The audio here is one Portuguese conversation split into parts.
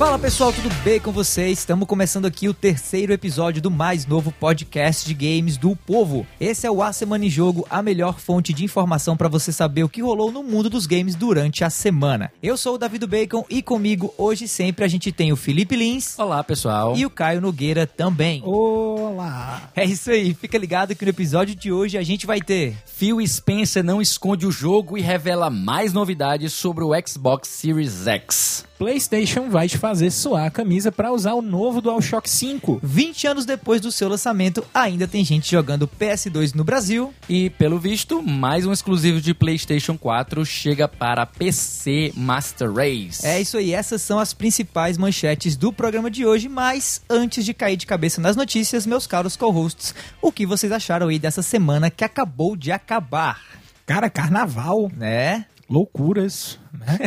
Fala pessoal, tudo bem com vocês? Estamos começando aqui o terceiro episódio do mais novo podcast de games do povo. Esse é o A Semana em Jogo, a melhor fonte de informação para você saber o que rolou no mundo dos games durante a semana. Eu sou o Davido Bacon e comigo hoje sempre a gente tem o Felipe Lins. Olá pessoal. E o Caio Nogueira também. Olá! É isso aí, fica ligado que no episódio de hoje a gente vai ter. Phil Spencer não esconde o jogo e revela mais novidades sobre o Xbox Series X. PlayStation vai te fazer suar a camisa para usar o novo DualShock 5. 20 anos depois do seu lançamento, ainda tem gente jogando PS2 no Brasil. E, pelo visto, mais um exclusivo de PlayStation 4 chega para PC Master Race. É isso aí, essas são as principais manchetes do programa de hoje. Mas antes de cair de cabeça nas notícias, meus caros co-hosts, o que vocês acharam aí dessa semana que acabou de acabar? Cara, carnaval, Né? loucuras, né?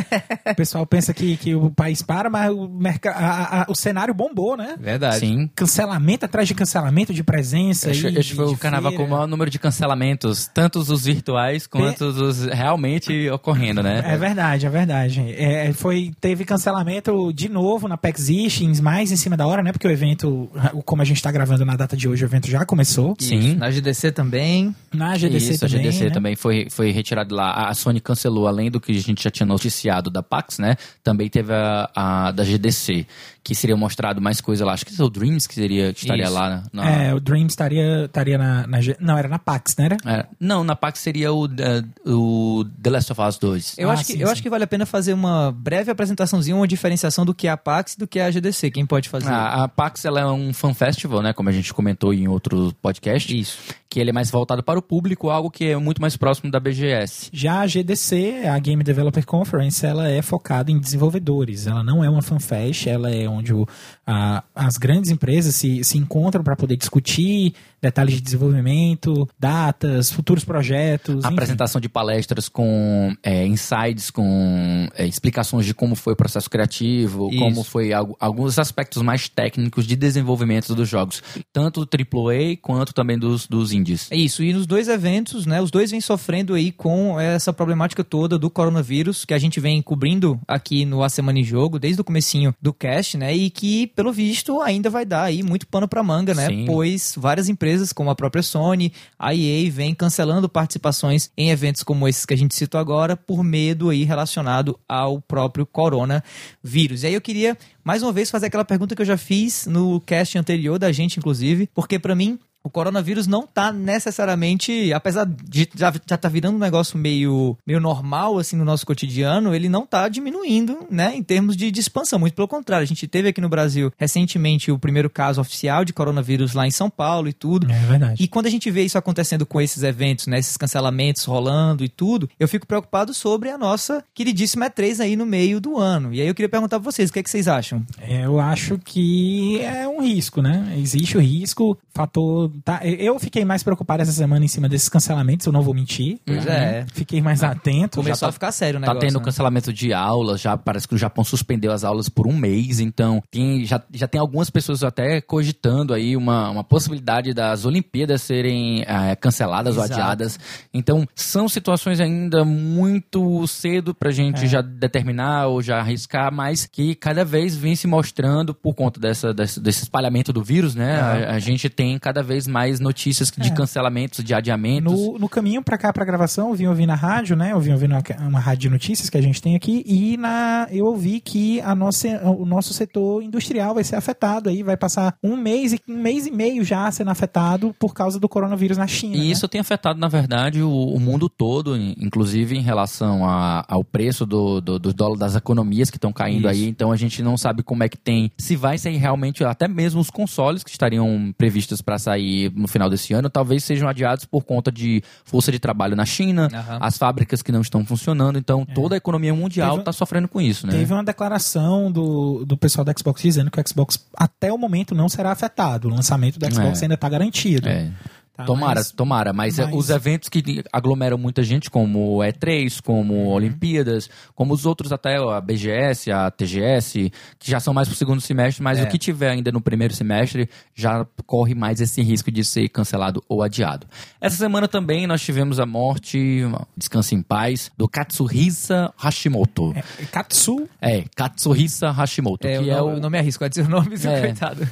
o pessoal pensa que, que o país para, mas o, a- a- o cenário bombou, né? Verdade. Sim. Cancelamento atrás de cancelamento de presença. Esse, aí, esse foi o carnaval feira. com o maior número de cancelamentos, tanto os virtuais quanto os realmente ocorrendo, né? É verdade, é verdade. É, foi, teve cancelamento de novo na East, mais em cima da hora, né? Porque o evento, como a gente tá gravando na data de hoje, o evento já começou. Sim. Na GDC também. Na GDC Isso, também, a GDC né? também foi, foi retirado lá. A Sony cancelou, além do que a gente já tinha noticiado da PAX, né? Também teve a, a da GDC, que seria mostrado mais coisa lá. Acho que é o Dreams que, seria, que estaria Isso. lá. Na, É, o Dream estaria, estaria na, na Não, era na PAX, né? Era? É, não, na PAX seria o, eh, o The Last of Us 2. Eu, Ah, acho, que, sim, eu sim. acho que vale a pena fazer uma breve apresentaçãozinha, uma diferenciação do que é a PAX e do que é a GDC. Quem pode fazer? A, a PAX ela é um fan festival, né? Como a gente comentou em outro podcast. Isso. Que ele é mais voltado para o público, algo que é muito mais próximo da BGS. Já a GDC, a Game Developer Conference, ela é focada em desenvolvedores. Ela não é uma fanfest, ela é onde o- a- as grandes empresas se, se encontram para poder discutir detalhes de desenvolvimento, datas, futuros projetos. enfim. Apresentação de palestras com é, insights, com é, explicações de como foi o processo criativo, Isso. como foi algu- alguns aspectos mais técnicos de desenvolvimento dos jogos, tanto do AAA quanto também dos, dos indies. É isso, e nos dois eventos, né, os dois vêm sofrendo aí com essa problemática toda do coronavírus, que a gente vem cobrindo aqui no A Semana em Jogo, desde o comecinho do cast, né, e que, pelo visto, ainda vai dar aí muito pano pra manga, né, Sim. pois várias empresas, como a própria Sony, a EA, vem cancelando participações em eventos como esses que a gente citou agora, por medo aí relacionado ao próprio coronavírus. E aí eu queria, mais uma vez, fazer aquela pergunta que eu já fiz no cast anterior da gente, inclusive, porque pra mim o coronavírus não tá necessariamente, apesar de já, já tá virando um negócio meio, meio normal, assim, no nosso cotidiano, ele não tá diminuindo, né, em termos de, de expansão. Muito pelo contrário, a gente teve aqui no Brasil, recentemente, o primeiro caso oficial de coronavírus lá em São Paulo e tudo. É verdade. E quando a gente vê isso acontecendo com esses eventos, né, esses cancelamentos rolando e tudo, eu fico preocupado sobre a nossa queridíssima E3 aí no meio do ano. E aí eu queria perguntar pra vocês, o que, é que vocês acham? Eu acho que é um risco, né? Existe o risco, fator. Tá, eu fiquei mais preocupado essa semana em cima desses cancelamentos, eu não vou mentir. Pois né? é. Fiquei mais atento. Começou tá- a ficar sério o Tá tendo né? cancelamento de aulas, já parece que o Japão suspendeu as aulas por um mês, então tem, já, já tem algumas pessoas até cogitando aí uma, uma possibilidade das Olimpíadas serem eh, canceladas ou Exato. adiadas. Então, são situações ainda muito cedo pra gente É. já determinar ou já arriscar, mas que cada vez vem se mostrando por conta dessa, desse, desse espalhamento do vírus, né? A, a gente tem cada vez mais notícias de É. cancelamentos, de adiamentos. No, no caminho pra cá, pra gravação, eu vim ouvir na rádio, né? Eu vim ouvir uma, uma rádio de notícias que a gente tem aqui e na, eu ouvi que a nossa, o nosso setor industrial vai ser afetado aí, vai passar um mês e um mês e meio já sendo afetado por causa do coronavírus na China. E né? isso tem afetado, na verdade, o, o mundo todo, in- inclusive em relação a- ao preço do, do, do dólar das economias que estão caindo Isso. aí. Então a gente não sabe como é que tem, se vai sair realmente, até mesmo os consoles que estariam previstos para sair no final desse ano, talvez sejam adiados por conta de força de trabalho na China, Aham. as fábricas que não estão funcionando. Então toda a economia mundial está sofrendo com isso, né? Teve uma declaração do, do pessoal da Xbox dizendo que o Xbox até o momento não será afetado. O lançamento do Xbox É. ainda está garantido. É. Tá, tomara, mas- tomara. Mas, eh, mas- os eventos que aglomeram muita gente, como o E3, como Uhum. Olimpíadas, como os outros até a BGS, a TGS, que já são mais pro segundo semestre, mas É. o que tiver ainda no primeiro semestre já corre mais esse risco de ser cancelado ou adiado. Essa semana também nós tivemos a morte, descanse em paz, do Katsuhisa Hashimoto. É, Katsu. É, Katsuhisa Hashimoto, É, que eu, é não, o eu não me arrisco a dizer o nome É. coitado.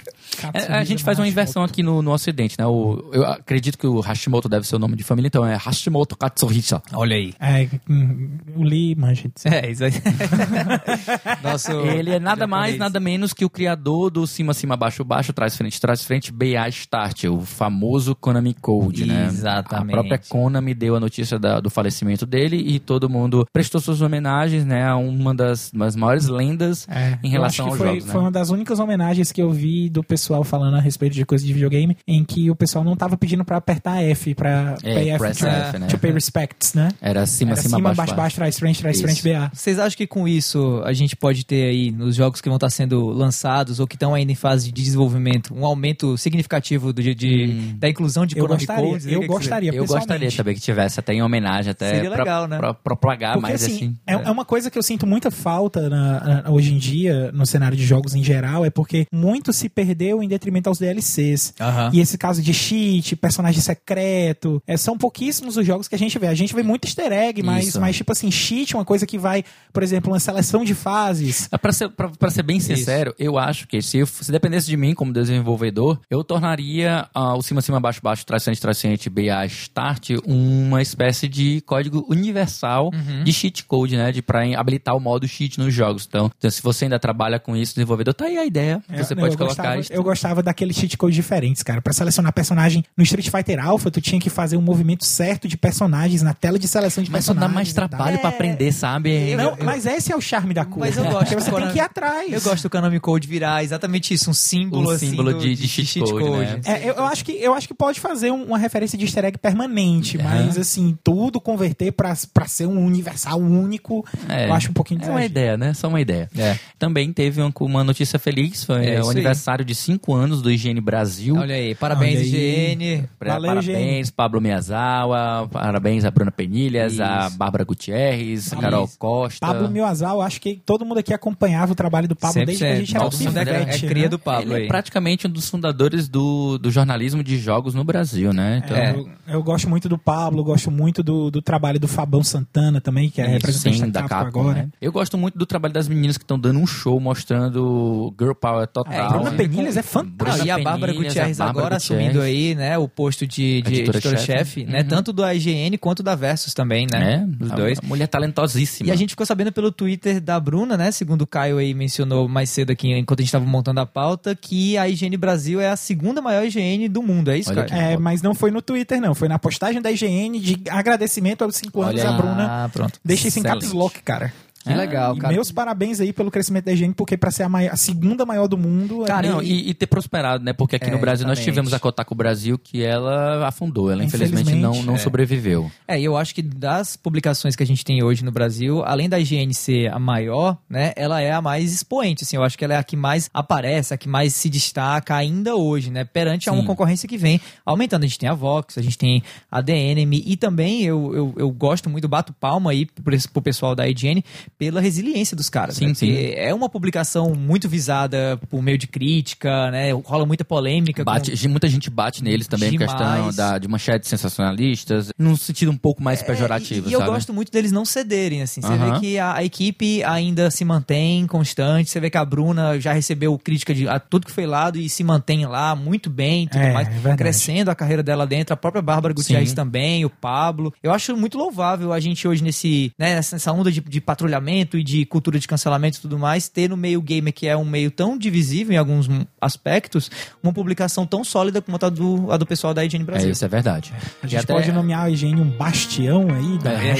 É, a gente faz uma inversão aqui no, no ocidente, né? O, eu acredito que o Hashimoto deve ser o nome de família, então é Hashimoto Katsuhisa. Olha aí. É, hum, o Lee disso. É, isso aí. Nosso Ele é nada mais, japonês. nada menos que o criador do cima, cima, baixo, baixo, trás, frente, trás, frente, BA Start, o famoso Konami Code, né? Exatamente. A própria Konami deu a notícia da- do falecimento dele e todo mundo prestou suas homenagens, né? A uma das, das maiores lendas É, em relação aos foi, jogos, né? foi uma das únicas homenagens que eu vi do pessoal falando a respeito de coisa de videogame, em que o pessoal não tava pedindo pra apertar F, pra É, pay F, to, F, né? to pay respects, né? Era cima, Era cima, cima, baixo, baixo, baixo, trás, frente, trás, Isso. frente, BA. Vocês acham que com isso a gente pode ter aí, nos jogos que vão estar sendo lançados ou que estão ainda em fase de desenvolvimento, um aumento significativo do, de, de- da inclusão de Eu gostaria, Codes? eu gostaria, Eu gostaria também que tivesse até em homenagem, até Seria pra, legal, né? pra propagar Porque mais assim, assim. é, é uma coisa que eu sinto muita falta na- na- hoje em dia, no cenário de jogos em geral, é porque muito se perdeu em detrimento aos DLCs. E esse caso de cheat, personagem secreto, é, são pouquíssimos os jogos que a gente vê. A gente vê muito easter egg, mas, Isso. mas tipo assim, cheat é uma coisa que vai, por exemplo, uma seleção de fases. Ah, Pra ser, pra, pra ser bem sincero, eu acho que se, se dependesse de mim como desenvolvedor, eu tornaria ah, o cima, cima, baixo, baixo, trás, frente, BA, start, uma espécie de código universal Uhum. de cheat code, né? De pra habilitar o modo cheat nos jogos. Então, então, se você ainda trabalha com isso, desenvolvedor, tá aí a ideia. Você Eu- pode eu colocar gostava, isso. Eu gostava daqueles cheat codes diferentes, cara. Pra selecionar personagem no Street Fighter Alpha, tu tinha que fazer um movimento certo de personagens na tela de seleção de Mas só dá personagens. mais trabalho pra aprender, sabe? Não, mas esse é o charme da coisa. Mas eu gosto Porque você tem que ir atrás. Eu gosto do Konami Code virar exatamente isso, um símbolo, Um assim, símbolo do- de- de cheat code, né? É, eu, eu acho que, eu acho que pode fazer um- uma referência de easter egg permanente, mas assim, tudo converter pra, pra ser um universal único, É. eu acho um pouquinho É uma ideia, né? Só uma ideia. É. Também teve uma, uma notícia feliz, foi É, o isso aí. aniversário de 5 anos do Higiene Brasil. Olha aí, parabéns, Olha aí. IGN. Valeu, parabéns, Pablo Miyazawa, parabéns a Bruna Penilhas, a Isso. Bárbara Gutierrez, a Carol. Costa. Pablo Miazal, acho que todo mundo aqui acompanhava o trabalho do Pablo desde que a gente era Todo mundo é, pivete, é cria né? do Pablo Ele aí. é praticamente um dos fundadores do, do jornalismo de jogos no Brasil, né? Então, É, eu, eu gosto muito do Pablo, gosto muito do, do trabalho do Fabão Santana também, que é Isso, representante sim, da da Capcom agora. né? Eu gosto muito do trabalho das meninas que estão dando um show mostrando Girl Power total. É, Bruna né? Penilhas é fantástica. e a Bárbara Penilhas, Gutierrez a Bárbara agora Gutierrez. assumindo aí, né, o posto de, de Editora-chefe. editora-chefe, né, Uhum. tanto do IGN quanto da Versus também, né, É, os dois. a mulher talentosíssima. E a gente ficou sabendo pelo Twitter da Bruna, né? Segundo o Caio aí mencionou mais cedo aqui, enquanto a gente estava montando a pauta, que a IGN Brasil é a segunda maior IGN do mundo. É isso, Olha Caio? É, mas não foi no Twitter, não. Foi na postagem da IGN de agradecimento aos cinco anos Olha, a Bruna. Ah, pronto. Deixa isso em caps lock, cara. Que legal, e cara. meus parabéns aí pelo crescimento da IGN, porque pra ser a, maior- a segunda maior do mundo... Cara, é não, e, e ter prosperado, né? Porque aqui É, no Brasil nós exatamente. tivemos a Kotaku Brasil que ela afundou. Ela infelizmente, Infelizmente, não, não é. sobreviveu. É, e eu acho que das publicações que a gente tem hoje no Brasil, além da IGN ser a maior, né, ela é a mais expoente, assim, eu acho que ela é a que mais aparece, a que mais se destaca ainda hoje, né, perante a uma Sim. concorrência que vem aumentando. A gente tem a Vox, a gente tem a DNM e também eu, eu, eu gosto muito, bato palma aí pro, pro pessoal da IGN pela resiliência dos caras, Sim, né, sim. é uma publicação muito visada por meio de crítica, né, rola muita polêmica. com- Bate, Muita gente bate neles também, Demais. questão da, de manchetes sensacionalistas, num sentido um pouco mais pejorativo, É, e, e eu gosto muito deles não cederem, assim. Você vê que a, a equipe ainda se mantém constante. Você vê que a Bruna já recebeu crítica de a tudo que foi lado e se mantém lá muito bem, tudo É, mais, é crescendo a carreira dela dentro. A própria Bárbara Gutierrez Sim. também, o Pablo. Eu acho muito louvável a gente hoje nesse, né, nessa nessa onda de, de patrulhamento e de cultura de cancelamento e tudo mais, ter no meio gamer que é um meio tão divisível em alguns aspectos, uma publicação tão sólida como a do, a do pessoal da IGN É, Brasil. isso é verdade. A gente até- pode nomear a IGN um bastião aí da... É,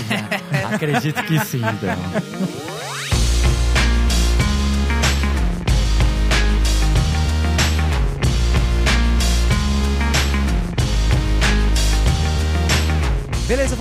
Acredito que sim, então.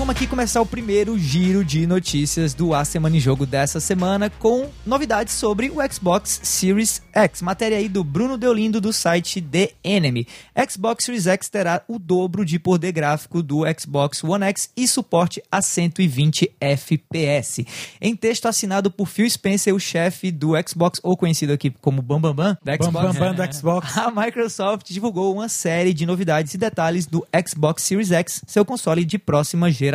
Vamos aqui começar o primeiro giro de notícias do A Semana em Jogo dessa semana com novidades sobre o Xbox Series X. Matéria aí do Bruno Deolindo do site The Enemy. Xbox Series X terá o dobro de poder gráfico do Xbox One X e suporte a 120 FPS. Em texto assinado por Phil Spencer, o chefe do Xbox, ou conhecido aqui como Bambambam Bam Bam, da Bam, Xbox, bam, bam do Xbox. a Microsoft divulgou uma série de novidades e detalhes do Xbox Series X, seu console de próxima geração.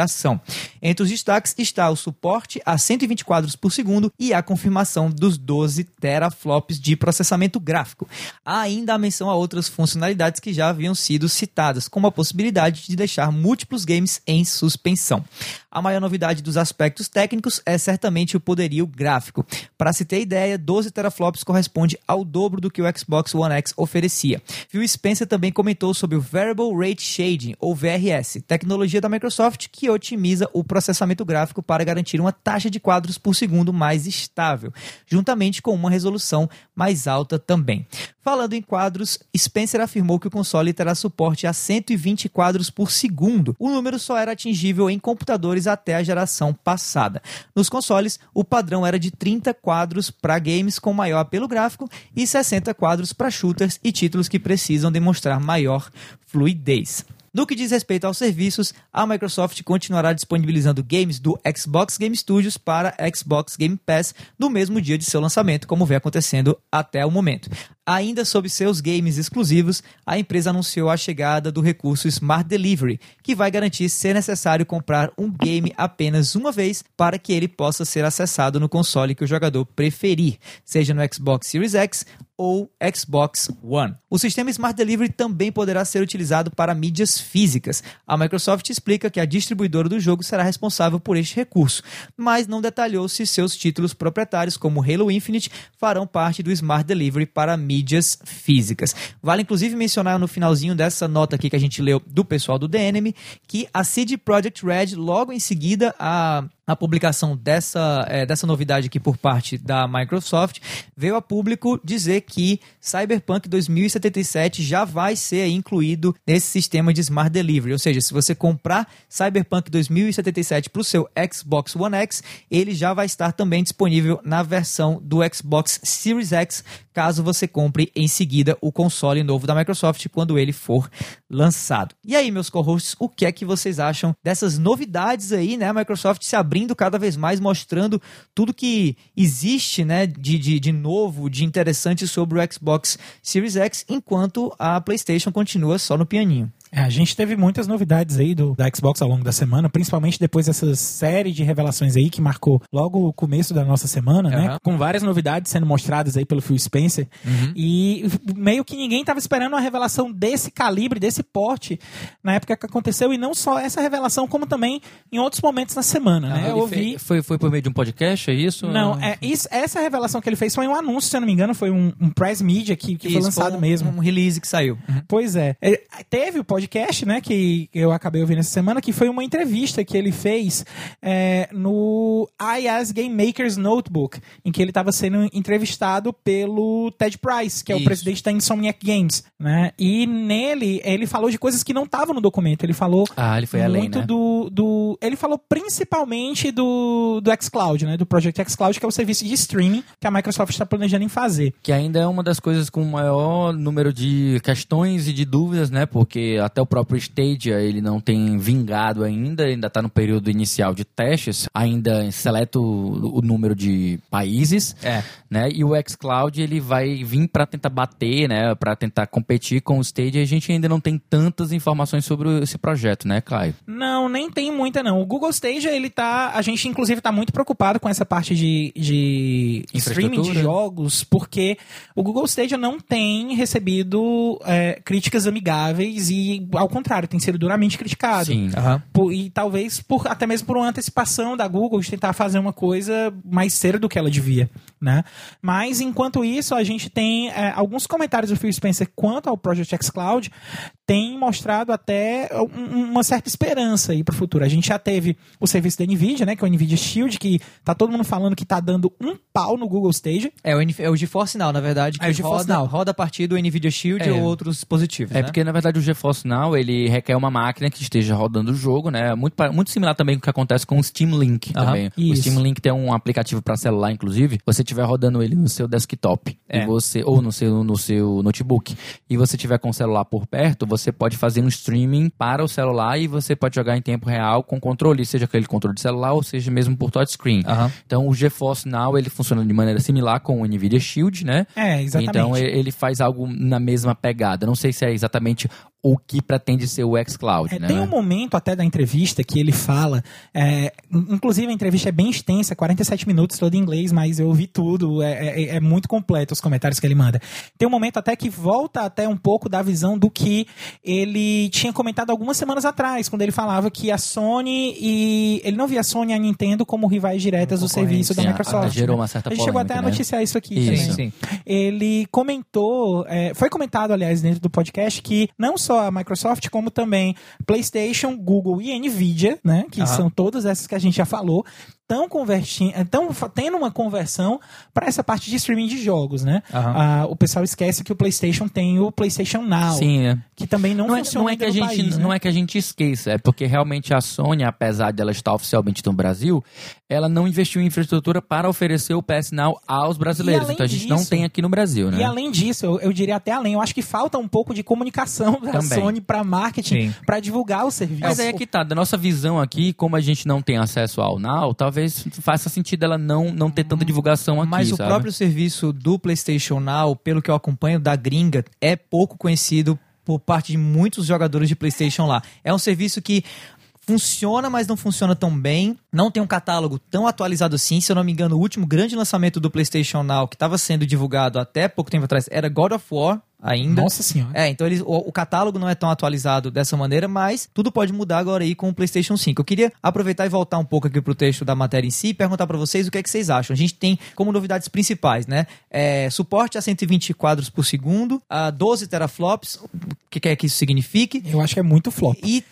Entre os destaques está o suporte a 120 quadros por segundo e a confirmação dos 12 teraflops de processamento gráfico. Há ainda a menção a outras funcionalidades que já haviam sido citadas, como a possibilidade de deixar múltiplos games em suspensão. A maior novidade dos aspectos técnicos é certamente o poderio gráfico. Para se ter ideia, 12 teraflops corresponde ao dobro do que o Xbox One X oferecia. Phil Spencer também comentou sobre o Variable Rate Shading, ou VRS, tecnologia da Microsoft que otimiza o processamento gráfico para garantir uma taxa de quadros por segundo mais estável, juntamente com uma resolução mais alta também. Falando em quadros, Spencer afirmou que o console terá suporte a 120 quadros por segundo. O número só era atingível em computadores até a geração passada. Nos consoles, o padrão era de 30 quadros para games com maior apelo gráfico e 60 quadros para shooters e títulos que precisam demonstrar maior fluidez. No que diz respeito aos serviços, a Microsoft continuará disponibilizando games do Xbox Game Studios para Xbox Game Pass no mesmo dia de seu lançamento, como vem acontecendo até o momento. Ainda sob seus games exclusivos, a empresa anunciou a chegada do recurso Smart Delivery, que vai garantir ser necessário comprar um game apenas uma vez para que ele possa ser acessado no console que o jogador preferir, seja no Xbox Series X ou Xbox One. O sistema Smart Delivery também poderá ser utilizado para mídias físicas. A Microsoft explica que a distribuidora do jogo será responsável por este recurso, mas não detalhou se seus títulos proprietários, como Halo Infinite, farão parte do Smart Delivery para mídias físicas. Vale inclusive mencionar no finalzinho dessa nota aqui que a gente leu do pessoal do Enemy que a CD Projekt Red, logo em seguida a a publicação dessa, é, dessa novidade aqui por parte da Microsoft, veio a público dizer que Cyberpunk 2077 já vai ser incluído nesse sistema de Smart Delivery. Ou seja, se você comprar Cyberpunk 2077 para o seu Xbox One X, ele já vai estar também disponível na versão do Xbox Series X, caso você compre em seguida o console novo da Microsoft quando ele for lançado. E aí, meus co-hosts, o que é que vocês acham dessas novidades aí, né? A Microsoft se abrindo cada vez mais, mostrando tudo que existe, né, de, de, de novo, de interessante sobre o Xbox Series X, enquanto a PlayStation continua só no pianinho. É, a gente teve muitas novidades aí do, da Xbox ao longo da semana, principalmente depois dessa série de revelações aí que marcou logo o começo da nossa semana, né? Aham. Com várias novidades sendo mostradas aí pelo Phil Spencer. E meio que ninguém estava esperando uma revelação desse calibre, desse porte, na época que aconteceu. E não só essa revelação, como também em outros momentos na semana, né? Eu Ele ouvi. fe- Foi, foi por meio de um podcast, é isso? Não, é, isso, essa revelação que ele fez foi um anúncio, se eu não me engano, foi um, um press media que, que foi Isso, lançado um, mesmo. Um release que saiu. Pois é. É, Teve o podcast, né, que eu acabei ouvindo essa semana, que foi uma entrevista que ele fez é, no IAS Game Maker's Notebook, em que ele estava sendo entrevistado pelo Ted Price, que é o Isso. presidente da Insomniac Games, né? E nele, ele falou de coisas que não estavam no documento. Ele falou Ah, ele foi além, muito né? do, do. Ele falou principalmente do, do xCloud, né? Do Project xCloud, que é o serviço de streaming que a Microsoft está planejando em fazer. Que ainda é uma das coisas com maior número de questões e de dúvidas, né? Porque até o próprio Stadia ele não tem vingado ainda, ainda está no período inicial de testes, ainda seleto o, número de países, É. né? E o xCloud ele vai vir para tentar bater, né? Para tentar competir com o Stadia. A gente ainda não tem tantas informações sobre esse projeto, né, Caio? Não, nem tem muita não. O Google Stadia, ele tá, a gente inclusive tá muito preocupado com essa parte de, de streaming de jogos, porque o Google Stadia não tem recebido é, críticas amigáveis e ao contrário, tem sido duramente criticado. Sim. Aham. Por- e talvez por, até mesmo por uma antecipação da Google de tentar fazer uma coisa mais cedo do que ela devia, né? Mas enquanto isso, a gente tem é, alguns comentários do Phil Spencer quanto ao Project xCloud tem mostrado até um- uma certa esperança aí pro futuro. A gente já teve o serviço da Nvidia, né, que é o Nvidia Shield, que tá todo mundo falando que tá dando um pau no Google Stadia. É o, é o GeForce Now, na verdade, que É o GeForce roda, Now. roda a partir do NVIDIA Shield É. ou outros dispositivos, É né? porque, na verdade, o GeForce Ele requer uma máquina que esteja rodando o jogo, né? Muito, muito similar também com o que acontece com o Steam Link Aham, também. O isso. Steam Link tem um aplicativo para celular, inclusive. Você estiver rodando ele no seu desktop É. e você ou no seu, no seu notebook e você tiver com o celular por perto, você pode fazer um streaming para o celular e você pode jogar em tempo real com controle, seja aquele controle de celular ou seja mesmo por touchscreen. Aham. Então o GeForce Now ele funciona de maneira similar com o Nvidia Shield, né? É, exatamente. Então ele faz algo na mesma pegada. Não sei se é exatamente o que pretende ser o xCloud, É, né? Tem um momento até da entrevista que ele fala, é, in- inclusive a entrevista é bem extensa, 47 minutos, todo em inglês, mas eu ouvi tudo, é, é- é muito completo os comentários que ele manda. Tem um momento até que volta até um pouco da visão do que ele tinha comentado algumas semanas atrás, quando ele falava que a Sony e... Ele não via a Sony e a Nintendo como rivais diretas do serviço da Sim, Microsoft. gerou né? uma certa A gente chegou até a né? noticiar isso aqui Isso. também. Sim, sim. Ele comentou, é, foi comentado, aliás, dentro do podcast, que não só a Microsoft, como também PlayStation, Google e Nvidia, né, que são todas essas que a gente já falou, estão convertindo, estão tendo uma conversão para essa parte de streaming de jogos, né? Aham. Ah, o pessoal esquece que o PlayStation tem o PlayStation Now, Sim, né? que também não, Não é, funciona não é que a gente país, né? não é que a gente esqueça, é porque realmente a Sony, apesar de ela estar oficialmente no Brasil, ela não investiu em infraestrutura para oferecer o PS Now aos brasileiros. Então a gente não disso- tem aqui no Brasil, né? E além disso, eu, eu diria até além, eu acho que falta um pouco de comunicação da Também. Sony para marketing, para divulgar o serviço. Mas aí é que tá, da nossa visão aqui, como a gente não tem acesso ao Now, talvez faça sentido ela não, não ter tanta divulgação aqui, Mas o sabe? próprio serviço do PlayStation Now, pelo que eu acompanho da gringa, é pouco conhecido por parte de muitos jogadores de PlayStation lá. É um serviço que funciona, mas não funciona tão bem. Não tem um catálogo tão atualizado assim. Se eu não me engano, o último grande lançamento do PlayStation Now que estava sendo divulgado até pouco tempo atrás era God of War ainda. Nossa senhora. É, então eles, o, o catálogo não é tão atualizado dessa maneira, mas tudo pode mudar agora aí com o PlayStation 5. Eu queria aproveitar e voltar um pouco aqui pro texto da matéria em si e perguntar pra vocês o que é que vocês acham. A gente tem como novidades principais, né? É, suporte a 120 quadros por segundo, a 12 teraflops, o que quer que isso signifique. Eu acho que é muito flop. E,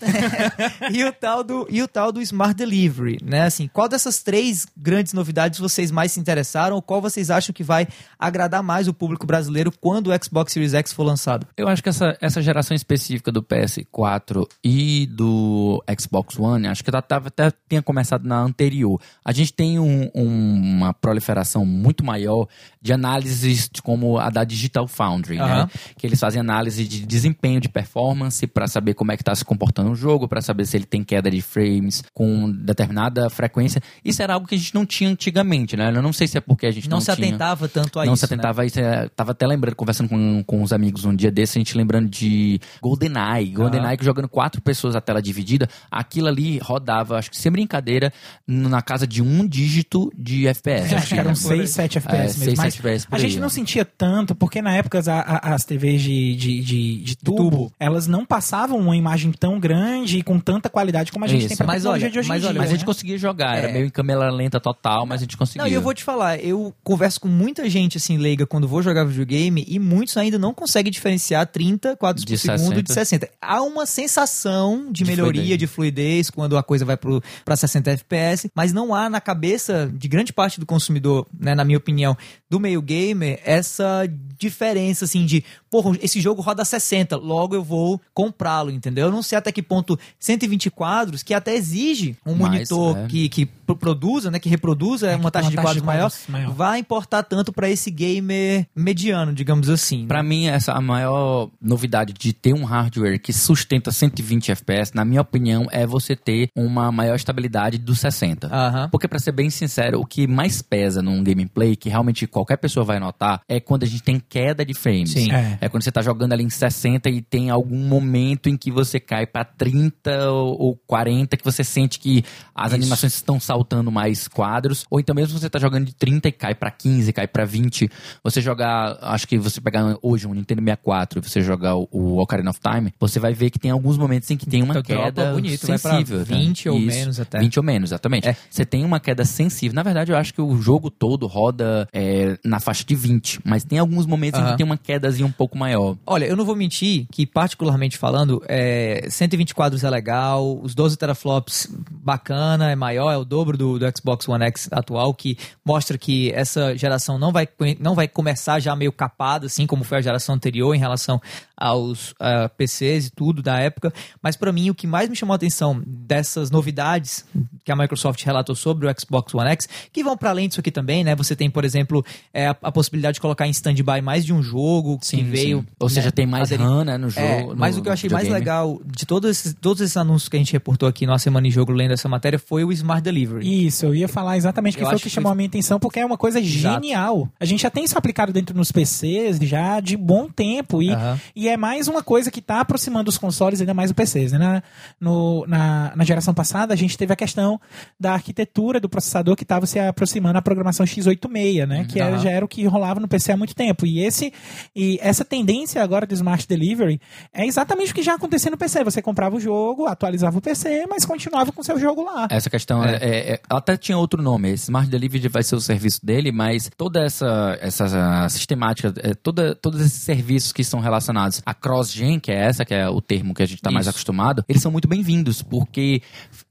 e, o tal do, e o tal do Smart Delivery, né? Assim, qual dessas três grandes novidades vocês mais se interessaram ou qual vocês acham que vai agradar mais o público brasileiro quando o Xbox Series X for lançado? Eu acho que essa, essa geração específica do PS4 e do Xbox One, acho que ela tava, até tinha começado na anterior. A gente tem um- um- uma proliferação muito maior de análises de como a da Digital Foundry, né? Aham. Que eles fazem análise de desempenho de performance para saber como é que está se comportando o jogo, para saber se ele tem queda de frames com determinada frequência. Isso era algo que a gente não tinha antigamente, né? Eu não sei se é porque a gente Não, não, se tinha atentava tanto a não isso. se né? atentava a isso. é, Tava até lembrando, conversando com, com uns amigos um dia desse, a gente lembrando de GoldenEye. GoldenEye que jogando quatro pessoas a tela dividida, aquilo ali rodava, acho que sem brincadeira, na casa de um dígito de FPS. Acho que eram assim, 6, 7 FPS É, mesmo. 6, mas 7 FPS por a aí, gente né? não sentia tanto, porque na época as, as TVs de, de, de, de tubo, tubo. elas não passavam uma imagem tão grande e com tanta qualidade como a gente Isso. tem pra Mas olha, de hoje mas em olha, dia. Mas a gente né? conseguia jogar, era É. meio em câmera lenta total, mas a gente conseguia. Não, e eu vou te falar, eu converso com muita gente assim, leiga, quando vou jogar videogame, e muitos ainda não conseguem diferenciar 30 quadros De por segundo 60. de 60. Há uma sensação de, De melhoria, fluidez. de fluidez, quando a coisa vai para 60 FPS, mas não há na cabeça de grande parte do consumidor, né, na minha opinião, do meio gamer, essa diferença assim de, porra, esse jogo roda 60, logo eu vou comprá-lo, entendeu? Eu não sei até que ponto 120 quadros, que até exige um Mais, monitor é. que, que pro- produza, né, que reproduza É, uma que taxa tem de uma taxa quadros de maior, quadros maior. vai importar tanto pra esse gamer mediano, digamos assim. né? Pra mim, essa a maior novidade de ter um hardware que sustenta 120 FPS, na minha opinião, é você ter uma maior estabilidade dos 60. Aham. Porque, pra ser bem sincero, o que mais pesa num gameplay, que realmente qualquer pessoa vai notar, é quando a gente tem queda de frames. Sim. É. É quando você tá jogando ali em 60 e tem algum momento em que você cai pra 30 ou ou 40, que você sente que as Isso. animações estão saltando mais quadros. Ou então mesmo você tá jogando de 30 e cai pra 15, cai pra 20. Você jogar, acho que você pegar hoje um Nintendo 64 e você jogar o, Ocarina of Time, você vai ver que tem alguns momentos em que tem uma Então, queda bonito, sensível. né? 20 ou Isso, menos até. 20 ou menos, exatamente. É. Você tem uma queda sensível. Na verdade, eu acho que o jogo todo roda é, na faixa de 20, mas tem alguns momentos em Aham. que tem uma quedazinha um pouco maior. Olha, eu não vou mentir, que, particularmente falando, é, 120 quadros é legal, os 12 teraflops bacana, é maior, é o dobro do, do Xbox One X atual, que mostra que essa geração não vai, não vai começar já meio capada, assim como foi a geração anterior em relação aos uh, ah, PCs e tudo da época. Mas para mim, o que mais me chamou a atenção dessas novidades que a Microsoft relatou sobre o Xbox One X, que vão para além disso aqui também, né? Você tem, por exemplo, é, a, a, possibilidade de colocar em stand-by mais de um jogo sim, que veio. Sim. Ou né, seja, tem mais RAM né, no jogo. É, no, mas o que eu achei mais legal de todos esses, todos esses anúncios que a gente reportou aqui na Semana em Jogo lendo essa matéria foi o Smart Delivery. Isso, eu ia falar exatamente que eu foi o que chamou foi... a minha atenção, porque é uma coisa Exato. genial. A gente já tem isso aplicado dentro nos PCs já de bom tempo. E, e é mais uma coisa que está aproximando os consoles, ainda mais os PCs. Né? Na, no, na, na geração passada, a gente teve a questão da arquitetura do processador que estava se aproximando à programação x86, né? Que era, já era o que rolava no PC há muito tempo. E, esse, e essa tendência agora do Smart Delivery é exatamente o que já acontecia no PC. Você comprava o jogo, atualizava o PC, mas continuava com o seu jogo lá. Essa questão é. É, é, até tinha outro nome. Esse Smart Delivery vai ser o serviço dele, mas toda essa, essa sistemática, é, toda, todos esses serviços que são relacionados a cross-gen, que é essa, que é o termo que a gente está mais acostumado, eles são muito bem-vindos, porque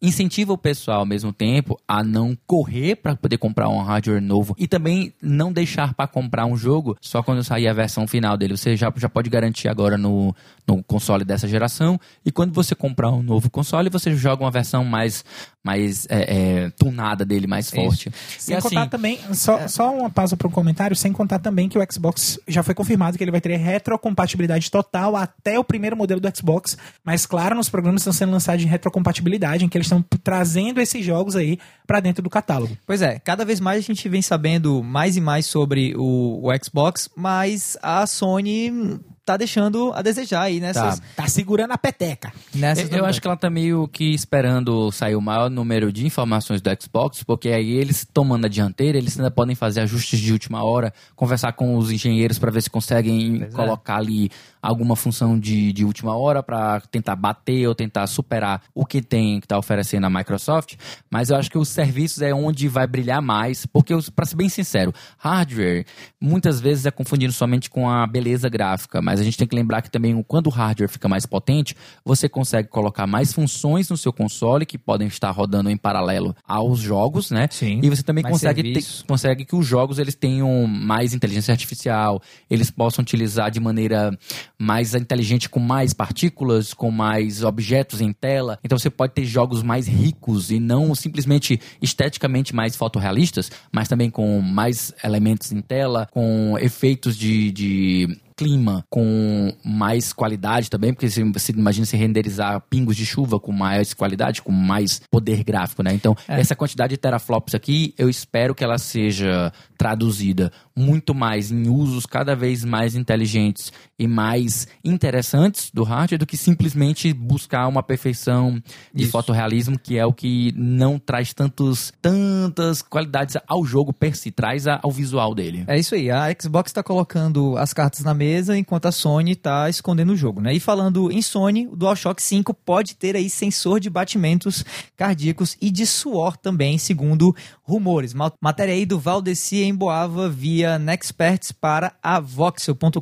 incentiva o pessoal ao mesmo tempo a não correr para poder comprar um hardware novo e também não deixar para comprar um jogo só quando sair a versão final dele. Você já, já pode garantir agora no, no console dessa geração e quando você comprar um novo console, você joga uma versão mais, mais é, é, tunada dele, mais forte. Sem assim, contar também, só, é... só uma pausa para um comentário, sem contar também que o Xbox já foi confirmado que ele vai ter retrocompatibilidade total até o primeiro modelo do Xbox, mas claro, nos programas estão sendo lançados em retrocompatibilidade, em que eles estão trazendo esses jogos aí para dentro do catálogo. Pois é, cada vez mais a gente vem sabendo mais e mais sobre o, o Xbox, mas a Sony tá deixando a desejar aí nessas. Tá, tá segurando a peteca. Nessas eu, eu acho que ela tá meio que esperando sair o maior número de informações do Xbox, porque aí eles tomando a dianteira, eles ainda podem fazer ajustes de última hora, conversar com os engenheiros para ver se conseguem pois é. colocar é. ali alguma função de, de última hora para tentar bater ou tentar superar o que tem que tá oferecendo a Microsoft. Mas eu acho que os serviços é onde vai brilhar mais, porque para ser bem sincero, hardware muitas vezes é confundido somente com a beleza gráfica, mas a gente tem que lembrar que também quando o hardware fica mais potente, você consegue colocar mais funções no seu console que podem estar rodando em paralelo aos jogos, né? Sim. E você também consegue, ter, consegue que os jogos eles tenham mais inteligência artificial, eles possam utilizar de maneira mais inteligente com mais partículas, com mais objetos em tela. Então você pode ter jogos mais ricos e não simplesmente esteticamente mais fotorrealistas, mas também com mais elementos em tela, com efeitos de, de clima com mais qualidade também, porque você, você imagina se renderizar pingos de chuva com mais qualidade, com mais poder gráfico, né? Então, é. essa quantidade de teraflops aqui, eu espero que ela seja traduzida muito mais em usos cada vez mais inteligentes e mais interessantes do hardware do que simplesmente buscar uma perfeição de Isso. fotorrealismo, que é o que não traz tantos, tantas qualidades ao jogo per si, traz ao visual dele. É isso aí, a Xbox está colocando as cartas na mesa mesa, enquanto a Sony está escondendo o jogo, né? E falando em Sony, o DualShock 5 pode ter aí sensor de batimentos cardíacos e de suor também, segundo rumores. Matéria aí do Valdeci Emboava via Nexperts para a voxel.com.br.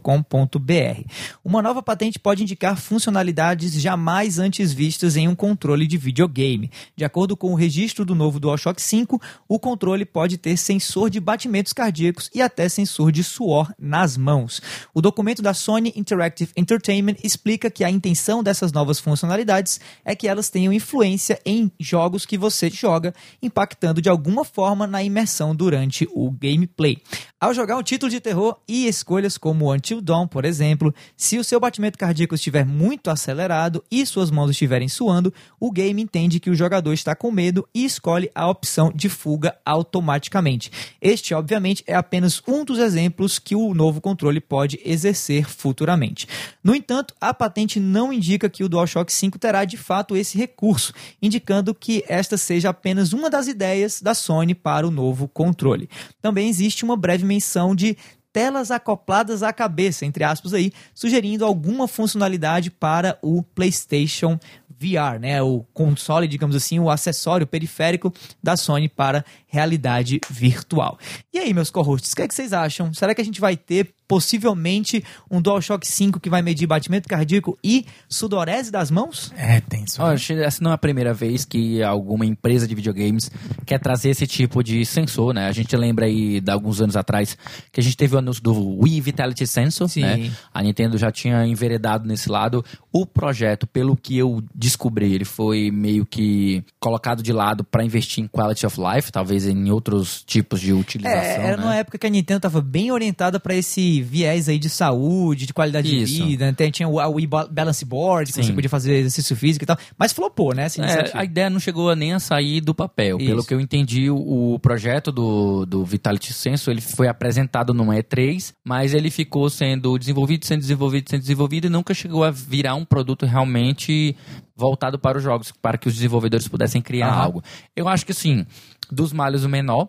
Uma nova patente pode indicar funcionalidades jamais antes vistas em um controle de videogame. De acordo com o registro do novo DualShock 5, o controle pode ter sensor de batimentos cardíacos e até sensor de suor nas mãos. O documento da Sony Interactive Entertainment explica que a intenção dessas novas funcionalidades é que elas tenham influência em jogos que você joga, impactando de alguma forma na imersão durante o gameplay. Ao jogar um título de terror e escolhas como Until Dawn, por exemplo, se o seu batimento cardíaco estiver muito acelerado e suas mãos estiverem suando, o game entende que o jogador está com medo e escolhe a opção de fuga automaticamente. Este, obviamente, é apenas um dos exemplos que o novo controle pode exercer futuramente. No entanto, a patente não indica que o DualShock 5 terá de fato esse recurso, indicando que esta seja apenas uma das ideias da Sony Para o novo controle. Também existe uma breve menção de telas acopladas à cabeça, entre aspas aí, sugerindo alguma funcionalidade para o PlayStation VR, né? O console, digamos assim, o acessório periférico da Sony para realidade virtual. E aí, meus co-hosts, o que, é que vocês acham? Será que a gente vai ter possivelmente um DualShock 5 que vai medir batimento cardíaco e sudorese das mãos? É, tem isso. Olha, essa não é a primeira vez que alguma empresa de videogames quer trazer esse tipo de sensor, né? A gente lembra aí de alguns anos atrás que a gente teve o anúncio do Wii Vitality Sensor, Sim. né? A Nintendo já tinha enveredado nesse lado. O projeto, pelo que eu descobri, ele foi meio que colocado de lado para investir em quality of life, talvez em outros tipos de utilização. É, era né? numa época que a Nintendo tava bem orientada para esse viés aí de saúde, de qualidade Isso. de vida. né? Tem- Tinha o Ba- Balance Board, que Sim. você podia fazer exercício físico e tal. Mas flopou, né? Essa É, a ideia não chegou nem a sair do papel. Pelo Isso. que eu entendi, o, o projeto do, do Vitality Sensor ele foi apresentado numa E3, mas ele ficou sendo desenvolvido, sendo desenvolvido, sendo desenvolvido e nunca chegou a virar um produto realmente voltado para os jogos, para que os desenvolvedores pudessem criar algo. Eu acho que assim, dos males o menor.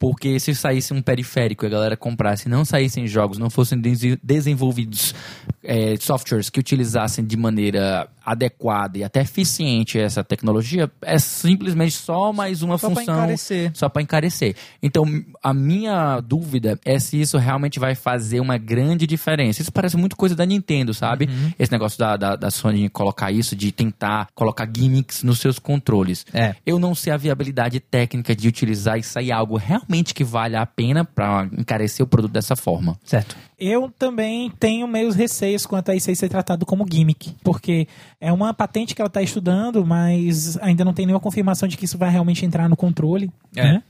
Porque se saísse um periférico e a galera comprasse não saíssem jogos, não fossem dese- desenvolvidos é, softwares que utilizassem de maneira adequada e até eficiente essa tecnologia, é simplesmente só mais uma Só pra função. encarecer. Só para encarecer. Então, a minha dúvida é se isso realmente vai fazer uma grande diferença. Isso parece muito coisa da Nintendo, sabe? Uhum. Esse negócio da, da, da Sony colocar isso, de tentar colocar gimmicks nos seus controles. É. Eu não sei a viabilidade técnica de utilizar e sair algo realmente que vale a pena para encarecer o produto dessa forma. Certo. Eu também tenho meus receios quanto a isso aí ser tratado como gimmick, porque é uma patente que ela está estudando, mas ainda não tem nenhuma confirmação de que isso vai realmente entrar no controle. É. Né?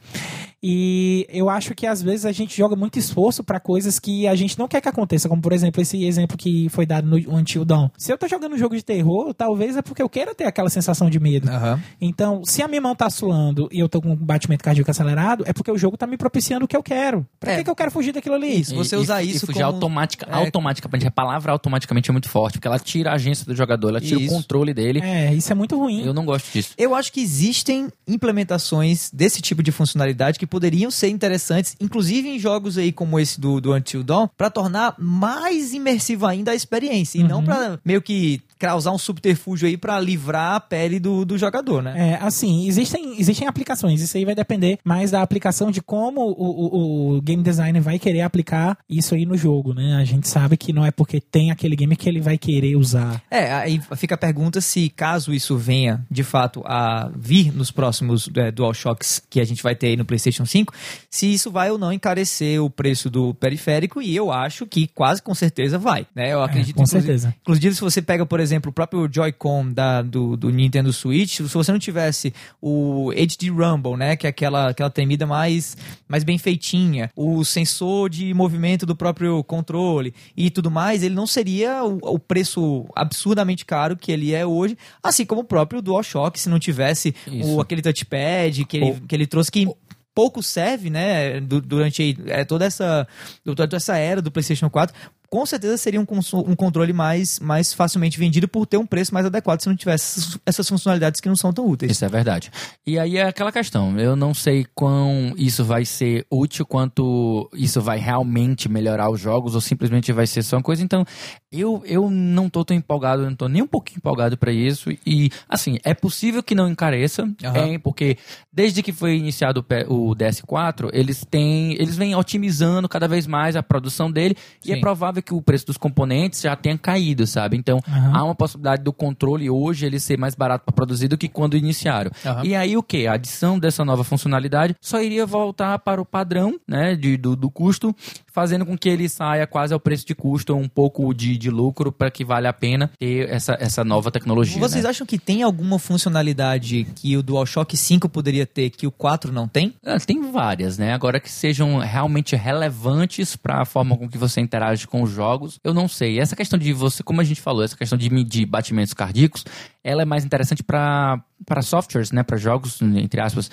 E eu acho que às vezes a gente joga muito esforço para coisas que a gente não quer que aconteça, como por exemplo esse exemplo que foi dado no Until Dawn. Se eu tô jogando um jogo de terror, talvez é porque eu queira ter aquela sensação de medo. Aham. Então, se a minha mão tá suando e eu tô com um batimento cardíaco acelerado, é porque o jogo tá me propiciando o que eu quero. Pra É. que, que eu quero fugir daquilo ali? Isso, você usar isso e fugir como- automática, É. automaticamente. A palavra automaticamente é muito forte, porque ela tira a agência do jogador, ela tira Isso. o controle dele. É, isso é muito ruim. Eu não gosto disso. Eu acho que existem implementações desse tipo de funcionalidade que poderiam ser interessantes, inclusive em jogos aí como esse do, do Until Dawn, pra tornar mais imersiva ainda a experiência e não pra meio que causar um subterfúgio aí pra livrar a pele do, do jogador, né? É, assim, existem, existem aplicações. Isso aí vai depender mais da aplicação de como o, o, o game designer vai querer aplicar isso aí no jogo, né? A gente sabe que não é porque tem aquele game que ele vai querer usar. É, aí fica a pergunta se caso isso venha de fato a vir nos próximos é, DualShocks que a gente vai ter aí no PlayStation 5, se isso vai ou não encarecer o preço do periférico e eu acho que quase com certeza vai, né? Eu acredito com inclusive- certeza. Inclusive, se você pega, por exemplo, o próprio Joy-Con da- do, do Nintendo Switch, se você não tivesse o HD Rumble, né, que é aquela, aquela temida mais, mais bem feitinha, o sensor de movimento do próprio controle e tudo mais, ele não seria o, o preço absurdamente caro que ele é hoje, assim como o próprio DualShock, se não tivesse Isso. o, aquele touchpad que ele, que ele trouxe que pouco serve, né, du- durante é, toda essa toda essa era do PlayStation 4, com certeza seria um, um controle mais, mais facilmente vendido por ter um preço mais adequado se não tivesse essas, funcionalidades que não são tão úteis. Isso é verdade. E aí é aquela questão, eu não sei quão isso vai ser útil, quanto isso vai realmente melhorar os jogos, ou simplesmente vai ser só uma coisa. Então, eu, eu não tô tão empolgado, eu não tô nem um pouquinho empolgado pra isso. E, assim, é possível que não encareça, Aham. é, porque desde que foi iniciado o o DS4, eles têm. Eles vêm otimizando cada vez mais a produção dele, e é Sim. Provável que o preço dos componentes já tenha caído, sabe? Então, Aham. há uma possibilidade do controle hoje ele ser mais barato para produzir do que quando iniciaram. Aham. E aí o que? A adição dessa nova funcionalidade só iria voltar para o padrão, né, de, do, do custo, fazendo com que ele saia quase ao preço de custo, um pouco de, de lucro para que vale a pena ter essa, essa nova tecnologia. Vocês né? acham que tem alguma funcionalidade que o DualShock 5 poderia ter que o 4 não tem? Ah, Tem várias, né? Agora que sejam realmente relevantes para a forma com que você interage com os jogos, eu não sei. Essa questão de você, como a gente falou, essa questão de medir batimentos cardíacos, ela é mais interessante para para softwares, né? Para jogos, entre aspas,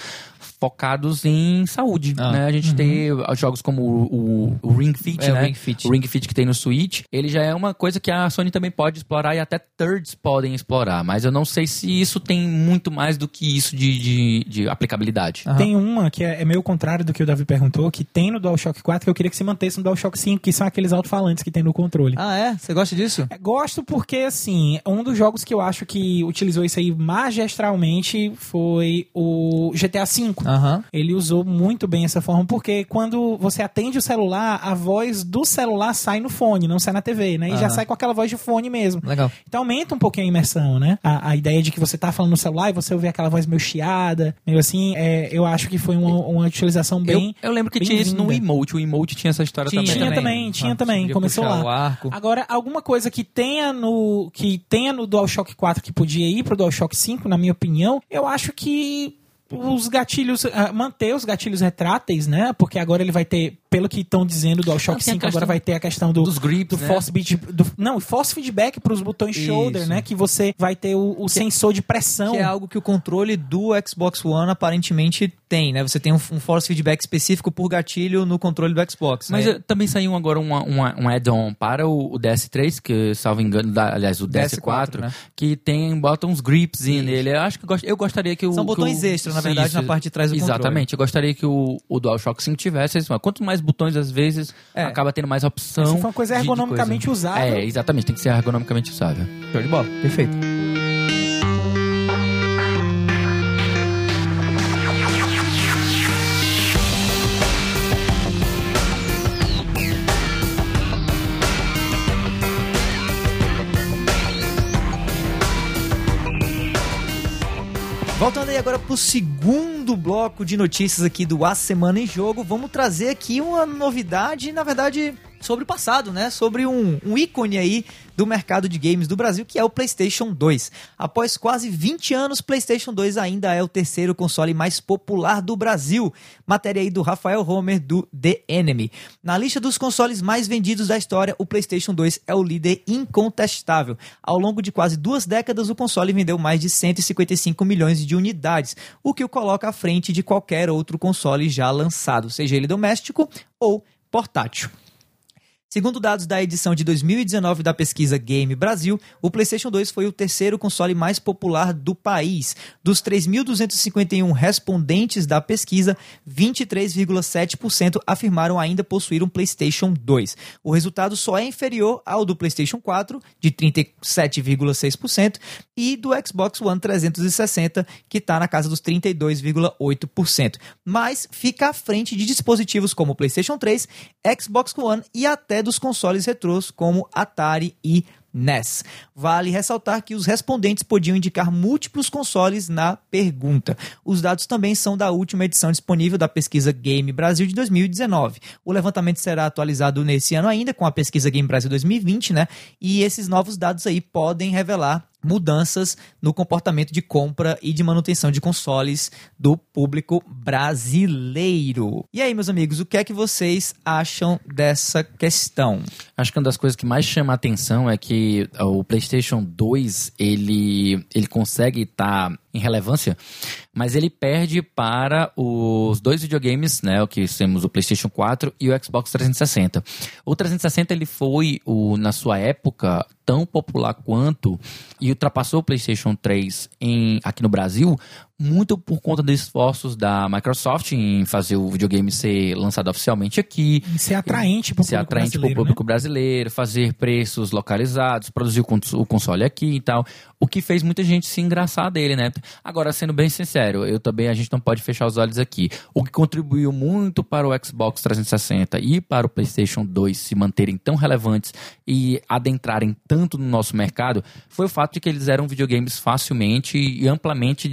focados em saúde, Ah. né? A gente tem jogos como o, o- o Ring Fit, É, o né? Ring Fit. O Ring Fit que tem no Switch, ele já é uma coisa que a Sony também pode explorar e até thirds podem explorar, mas eu não sei se isso tem muito mais do que isso de, de, de aplicabilidade. Aham. Tem uma que é, é meio contrário do que o Davi perguntou, que tem no DualShock 4, que eu queria que se mantesse no DualShock 5, que são aqueles alto-falantes que tem no controle. Ah, é? Você gosta disso? É, Gosto porque, assim, é um dos jogos que eu acho que que utilizou isso aí magistralmente foi o GTA V. Aham. Ele usou muito bem essa forma, porque quando você atende o celular, a voz do celular sai no fone, não sai na TV, né? E já Aham. sai com aquela voz de fone mesmo. Legal. Então aumenta um pouquinho a imersão, né? A, a ideia de que você tá falando no celular e você ouvir aquela voz meio chiada, meio assim, é, eu acho que foi uma, uma utilização bem. eu, eu lembro que tinha isso no emote. O emote tinha essa história Tinha também. Tinha também. tinha Ah, também, começou lá. o arco. Agora, alguma coisa que tenha no que tenha no DualShock 4 que podia ir pro DualShock 5, na minha opinião, eu acho que os gatilhos, ah, manter os gatilhos retráteis, né? Porque agora ele vai ter, pelo que estão dizendo, o DualShock Ah, tem a 5 agora vai ter a questão do, dos grips, do né? force beat, do, não, force feedback para os botões Isso. shoulder, né? Que você vai ter o, o sensor de pressão. Que é algo que o controle do Xbox One aparentemente tem, né? Você tem um, um force feedback específico por gatilho no controle do Xbox. Mas né? também saiu agora uma, uma- um add-on para o, o DS3, que, salvo engano, da- aliás, o DS4, DS4, né? que tem, bota uns grips nele. Eu acho que eu, gost- eu gostaria que o. São que botões o- extras, na verdade, Isso, na parte de trás do Exatamente. Eu gostaria que o, o DualShock 5 tivesse. isso, Quanto mais botões, às vezes, É. acaba tendo mais opção. Se for uma coisa ergonomicamente usável. É, exatamente. Tem que ser ergonomicamente usável. Show de bola. Perfeito. Aí agora pro segundo bloco de notícias aqui do A Semana em Jogo, vamos trazer aqui uma novidade, na verdade, sobre o passado, né? Sobre um, um ícone aí do mercado de games do Brasil, que é o PlayStation 2. Após quase 20 anos, PlayStation 2 ainda é o terceiro console mais popular do Brasil. Matéria aí do Rafael Homer do The Enemy. Na lista dos consoles mais vendidos da história, o PlayStation 2 é o líder incontestável. Ao longo de quase duas décadas, o console vendeu mais de 155 milhões de unidades, o que o coloca à frente de qualquer outro console já lançado, seja ele doméstico ou portátil. Segundo dados da edição de 2019 da pesquisa Game Brasil, o PlayStation 2 foi o terceiro console mais popular do país. Dos 3.251 respondentes da pesquisa, 23,7% afirmaram ainda possuir um PlayStation 2. O resultado só é inferior ao do PlayStation 4, de 37,6%, e do Xbox One 360, que está na casa dos 32,8%. Mas fica à frente de dispositivos como o PlayStation 3, Xbox One e até dos consoles retrôs como Atari e NES. Vale ressaltar que os respondentes podiam indicar múltiplos consoles na pergunta. Os dados também são da última edição disponível da pesquisa Game Brasil de 2019. O levantamento será atualizado nesse ano ainda com a pesquisa Game Brasil 2020, né? E esses novos dados aí podem revelar mudanças no comportamento de compra e de manutenção de consoles do público brasileiro. E aí, meus amigos, o que é que vocês acham dessa questão? Acho que uma das coisas que mais chama a atenção é que o PlayStation 2 ele, ele consegue estar em relevância, mas ele perde para os dois videogames, né, o que temos o PlayStation 4 e o Xbox 360. O 360 ele foi o, na sua época tão popular quanto e ultrapassou o PlayStation 3 em, aqui no Brasil muito por conta dos esforços da Microsoft em fazer o videogame ser lançado oficialmente aqui, Em ser atraente para o ser público atraente para o brasileiro, público brasileiro, fazer preços localizados, produzir o cons- o console aqui e tal. O que fez muita gente se engraçar dele, né? Agora, sendo bem sincero, eu também, a gente não pode fechar os olhos aqui. O que contribuiu muito para o Xbox 360 e para o PlayStation 2 se manterem tão relevantes e adentrarem tanto no nosso mercado foi o fato de que eles eram videogames facilmente e amplamente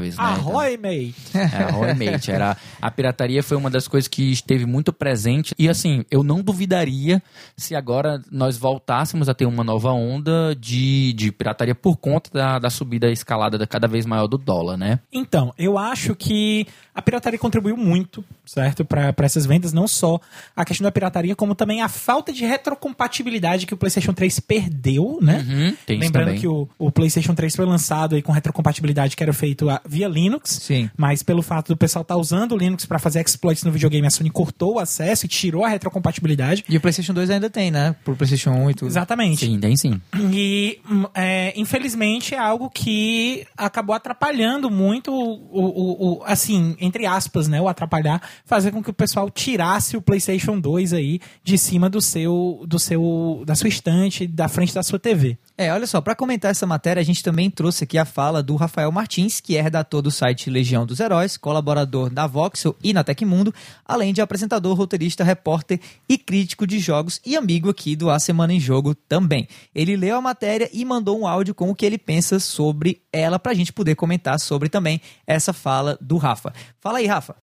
destraváveis, né? Então- Ahoy, mate! é, a Rollmate. Era, a pirataria foi uma das coisas que esteve muito presente. E assim, eu não duvidaria se agora nós voltássemos a ter uma nova onda de, de pirataria por conta da, da subida escalada da cada vez maior do dólar, né? Então, eu acho que a pirataria contribuiu muito, certo? Para essas vendas, não só a questão da pirataria, como também a falta de retrocompatibilidade que o PlayStation 3 perdeu, né? Uhum, Lembrando que o, o PlayStation 3 foi lançado aí com retrocompatibilidade que era feito a- via Linux. Sim. Mas pelo fato do pessoal estar usando o Linux para fazer exploits no videogame, a Sony cortou o acesso e tirou a retrocompatibilidade. E o PlayStation 2 ainda tem, né? Pro PlayStation 1 e tudo. Exatamente. Sim, tem sim. E, hum, é, infelizmente, é algo que acabou atrapalhando muito, o, o- o- assim, entre aspas, né? O atrapalhar, fazer com que o pessoal tirasse o PlayStation 2 aí de cima do seu, do seu, da sua estante, da frente da sua TV. É, olha só, para comentar essa matéria, a gente também trouxe aqui a fala do Rafael Martins, que é redator do site Legião dos Heróis, colaborador da Voxel e na Tecmundo, além de apresentador, roteirista, repórter e crítico de jogos e amigo aqui do A Semana em Jogo também. Ele leu a matéria e mandou um áudio com o que ele pensa sobre ela pra gente poder comentar sobre também essa fala do Rafa. Fala aí, Rafa.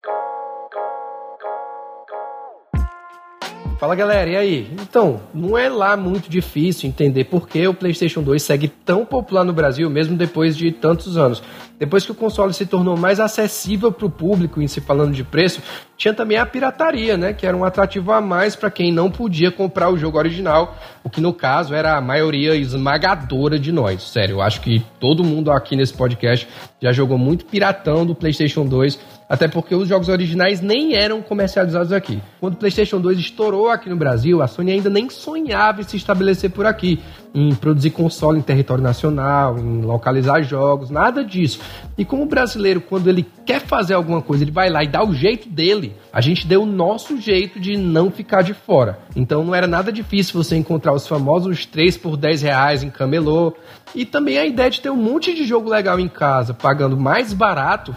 Fala galera, e aí? Então, não é lá muito difícil entender por que o PlayStation 2 segue tão popular no Brasil, mesmo depois de tantos anos. Depois que o console se tornou mais acessível para o público, em se falando de preço, tinha também a pirataria, né? Que era um atrativo a mais para quem não podia comprar o jogo original, o que no caso era a maioria esmagadora de nós. Sério, eu acho que todo mundo aqui nesse podcast já jogou muito piratão do PlayStation 2 até porque os jogos originais nem eram comercializados aqui. Quando o PlayStation 2 estourou aqui no Brasil, a Sony ainda nem sonhava em se estabelecer por aqui, em produzir console em território nacional, em localizar jogos, nada disso. E como o brasileiro, quando ele quer fazer alguma coisa, ele vai lá e dá o jeito dele, a gente deu o nosso jeito de não ficar de fora. Então não era nada difícil você encontrar os famosos 3 por 10 reais em camelô. E também a ideia de ter um monte de jogo legal em casa, pagando mais barato,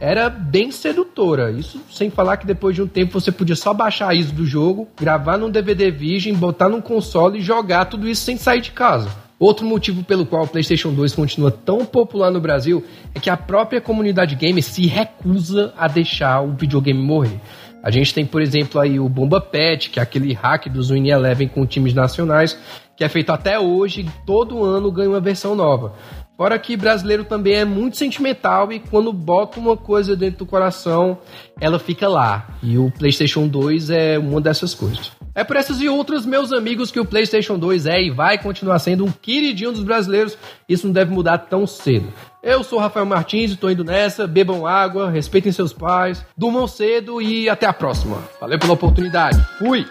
era bem sedutora. Isso sem falar que depois de um tempo você podia só baixar a ISO do jogo, gravar num DVD Virgem, botar num console e jogar tudo isso sem sair de casa. Outro motivo pelo qual o PlayStation 2 continua tão popular no Brasil é que a própria comunidade gamer se recusa a deixar o videogame morrer. A gente tem, por exemplo, aí o Bomba Pet, que é aquele hack dos Win Eleven com times nacionais, que é feito até hoje, todo ano ganha uma versão nova. Fora que brasileiro também é muito sentimental e quando bota uma coisa dentro do coração, ela fica lá. E o PlayStation 2 é uma dessas coisas. É por essas e outras, meus amigos, que o PlayStation 2 é e vai continuar sendo um queridinho dos brasileiros. Isso não deve mudar tão cedo. Eu sou Rafael Martins e tô indo nessa. Bebam água, respeitem seus pais, durmam cedo e até a próxima. Valeu pela oportunidade. Fui!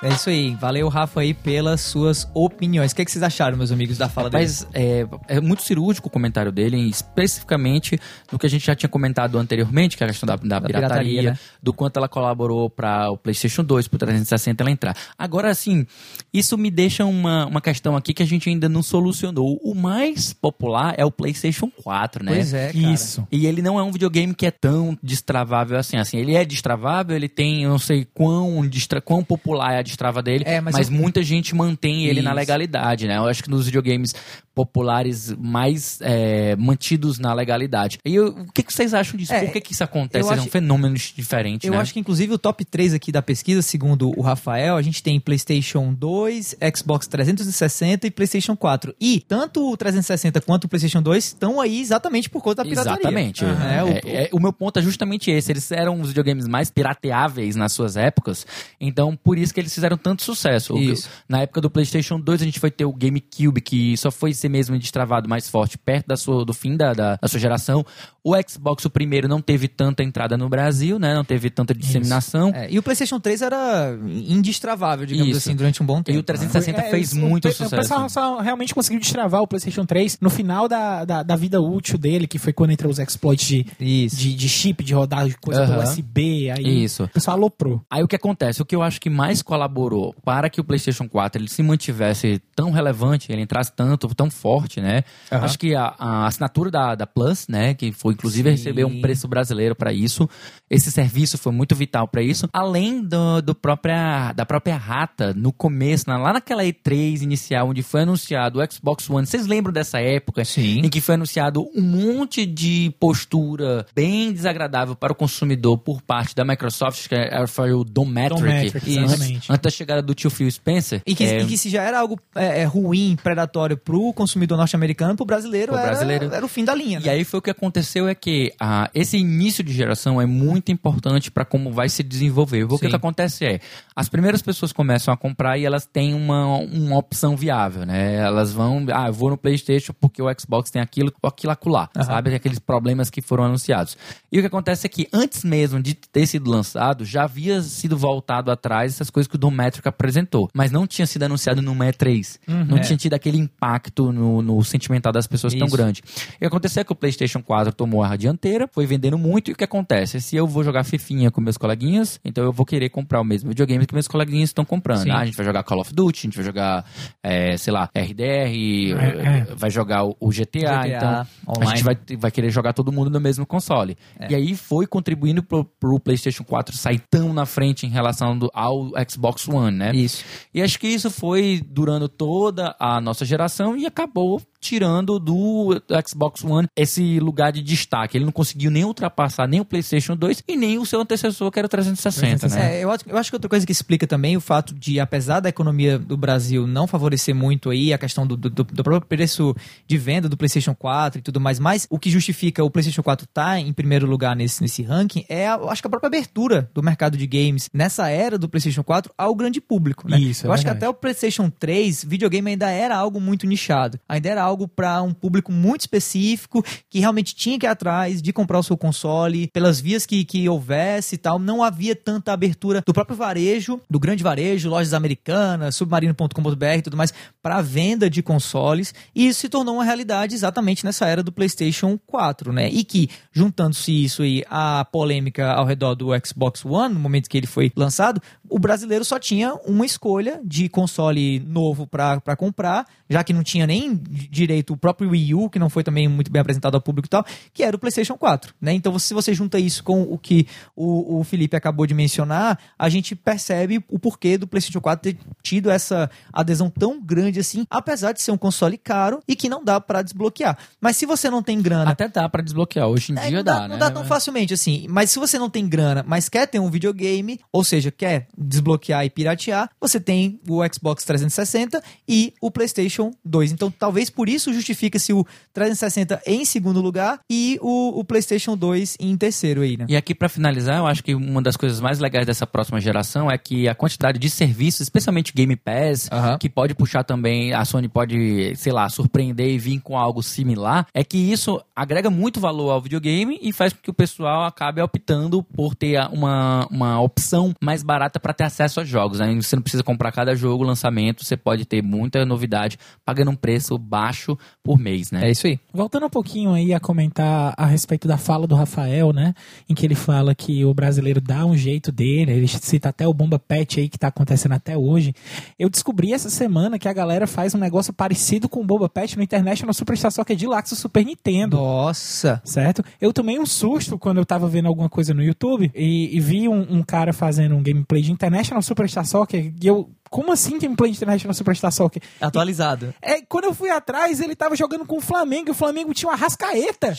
É isso aí. Valeu, Rafa, aí, pelas suas opiniões. O que, é que vocês acharam, meus amigos, da fala dele? Mas é, é, muito cirúrgico o comentário dele, especificamente no que a gente já tinha comentado anteriormente, que é a questão da, da, da pirataria, pirataria né? do quanto ela colaborou para o PlayStation 2, para o 360 ela entrar. Agora, assim, isso me deixa uma, uma questão aqui que a gente ainda não solucionou. O mais popular é o PlayStation 4, né? Pois é, cara. Isso. E ele não é um videogame que é tão destravável assim. Assim, ele é destravável, ele tem, eu não sei quão, destra, quão popular é a destrava dele, é, mas, mas eu... muita gente mantém ele Isso. na legalidade, né? Eu acho que nos videogames populares mais é, mantidos na legalidade. E eu, o que, que, vocês acham disso? É, Por que, que isso acontece? Acho, é um fenômeno diferente, Eu né? acho que, inclusive, o top 3 aqui da pesquisa, segundo o Rafael, a gente tem PlayStation 2, Xbox 360 e PlayStation 4. E tanto o 360 quanto o PlayStation 2 estão aí exatamente por conta da pirataria. Exatamente. Uhum. É, o, é, o meu ponto é justamente esse. Eles eram os videogames mais pirateáveis nas suas épocas, então por isso que eles fizeram tanto sucesso. Isso. Na época do PlayStation 2, a gente foi ter o GameCube, que só foi ser mesmo destravado mais forte perto da sua, do fim da, da, da, sua geração. O Xbox, o primeiro, não teve tanta entrada no Brasil, né? Não teve tanta disseminação. É, e o PlayStation 3 era indestravável, digamos Isso. assim, durante um bom tempo. E o 360 né? fez é, muito o, sucesso. O pessoal só realmente conseguiu destravar o PlayStation 3 no final da, da, da, vida útil dele, que foi quando entrou os exploits de, de, de, chip, de rodar coisa uhum. USB. Aí Isso. O pessoal aloprou. Aí o que acontece? O que eu acho que mais colaborou para que o PlayStation 4 ele se mantivesse tão relevante, ele entrasse tanto, tão forte, né? Uhum. Acho que a, a, assinatura da, da Plus, né, que foi inclusive Sim. receber um preço brasileiro para isso, esse serviço foi muito vital para isso, além do, do própria, da própria rata no começo, na, lá naquela E3 inicial, onde foi anunciado o Xbox One. Vocês lembram dessa época Sim. em que foi anunciado um monte de postura bem desagradável para o consumidor por parte da Microsoft, que é, foi o Dometric, Dometric antes, antes da chegada do tio Phil Spencer. E que, é... e que se já era algo é, é ruim, predatório pro consumidor norte-americano, pro brasileiro, pro era, brasileiro era o fim da linha. Né? E aí foi o que aconteceu é que ah, esse início de geração é muito importante para como vai se desenvolver. O que, que, acontece é, as primeiras pessoas começam a comprar e elas têm uma, uma opção viável, né? Elas vão, ah, eu vou no PlayStation porque o Xbox tem aquilo, aquilo acolá, uhum. sabe? Aqueles problemas que foram anunciados. E o que acontece é que antes mesmo de ter sido lançado, já havia sido voltado atrás essas coisas que o Dometric apresentou, mas não tinha sido anunciado no E3. Uhum. Não é. tinha tido aquele impacto impacto no, no sentimental das pessoas tão Isso. grande. O que aconteceu é que o PlayStation 4 tomou a dianteira, foi vendendo muito, e o que acontece? Se eu vou jogar Fifinha com meus coleguinhas, então eu vou querer comprar o mesmo videogame que meus coleguinhas estão comprando. Sim. Ah, a gente vai jogar Call of Duty, a gente vai jogar, é, sei lá, RDR, É, é. vai jogar o, o GTA, GTA então a online. gente vai, vai querer jogar todo mundo no mesmo console. É. E aí foi contribuindo pro, pro PlayStation 4 sair tão na frente em relação do- ao Xbox One, né? Isso. E acho que isso foi durando toda a nossa geração e acabou tirando do Xbox One esse lugar de destaque. Ele não conseguiu nem ultrapassar nem o PlayStation 2 e nem o seu antecessor, que era o 360, né? É, eu, acho- eu acho que outra coisa que explica também o fato de, apesar da economia do Brasil não favorecer muito aí a questão do, do, do próprio preço de venda do PlayStation 4 e tudo mais, mas o que justifica o PlayStation 4 estar em primeiro lugar nesse, nesse ranking é, a, acho que a própria abertura do mercado de games nessa era do PlayStation 4 ao grande público, né? Isso, é eu acho que verdade. até o PlayStation 3, videogame ainda era algo muito nichado, ainda era algo para um público muito específico que realmente tinha que ir atrás de comprar o seu console pelas vias que, que houvesse e tal. Não havia tanta abertura do próprio varejo, do grande varejo, lojas americanas, submarino.com.br e tudo mais, para venda de consoles. E isso se tornou uma realidade exatamente nessa era do PlayStation 4, né? E que, juntando-se isso aí à polêmica ao redor do Xbox One, no momento que ele foi lançado, o brasileiro só tinha uma escolha de console novo para comprar, já que não tinha nem direito o próprio Wii U, que não foi também muito bem apresentado ao público e tal, que era o PlayStation 4, né? Então, se você junta isso com o que o, o Felipe acabou de mencionar, a gente percebe o porquê do PlayStation 4 ter tido essa adesão tão grande assim, apesar de ser um console caro e que não dá para desbloquear. Mas se você não tem grana Até dá pra desbloquear. Hoje em é, dia não dá, dá, né? não dá tão facilmente assim. Mas se você não tem grana, mas quer ter um videogame, ou seja, quer desbloquear e piratear, você tem o Xbox 360 e o PlayStation 2. Então, talvez por isso justifica-se o 360 em segundo lugar e o, o PlayStation 2 em terceiro aí, né? E aqui, pra finalizar, eu acho que uma das coisas mais legais dessa próxima geração é que a quantidade de serviços, especialmente Game Pass, Aham. que pode puxar também, a Sony pode, sei lá, surpreender e vir com algo similar, é que isso agrega muito valor ao videogame e faz com que o pessoal acabe optando por ter a- uma, uma opção mais barata para ter acesso aos jogos. Né? Você não precisa comprar cada jogo, lançamento, você pode ter muita novidade pagando um preço baixo por mês, né? É isso aí. Voltando um pouquinho aí a comentar a respeito da fala do Rafael, né? Em que ele fala que o brasileiro dá um jeito dele, ele cita até o Bomba Pet aí que tá acontecendo até hoje. Eu descobri essa semana que a galera faz um negócio parecido com o Bomba Pet no International Superstar Soccer Deluxe do Super Nintendo. Nossa! Certo? Eu tomei um susto quando eu tava vendo alguma coisa no YouTube e, e vi um, um cara fazendo um gameplay de International Superstar Soccer e eu. Como assim gameplay International Superstar Soccer? Atualizado. É, quando eu fui atrás, ele tava jogando com o Flamengo e o Flamengo tinha uma rascaeta.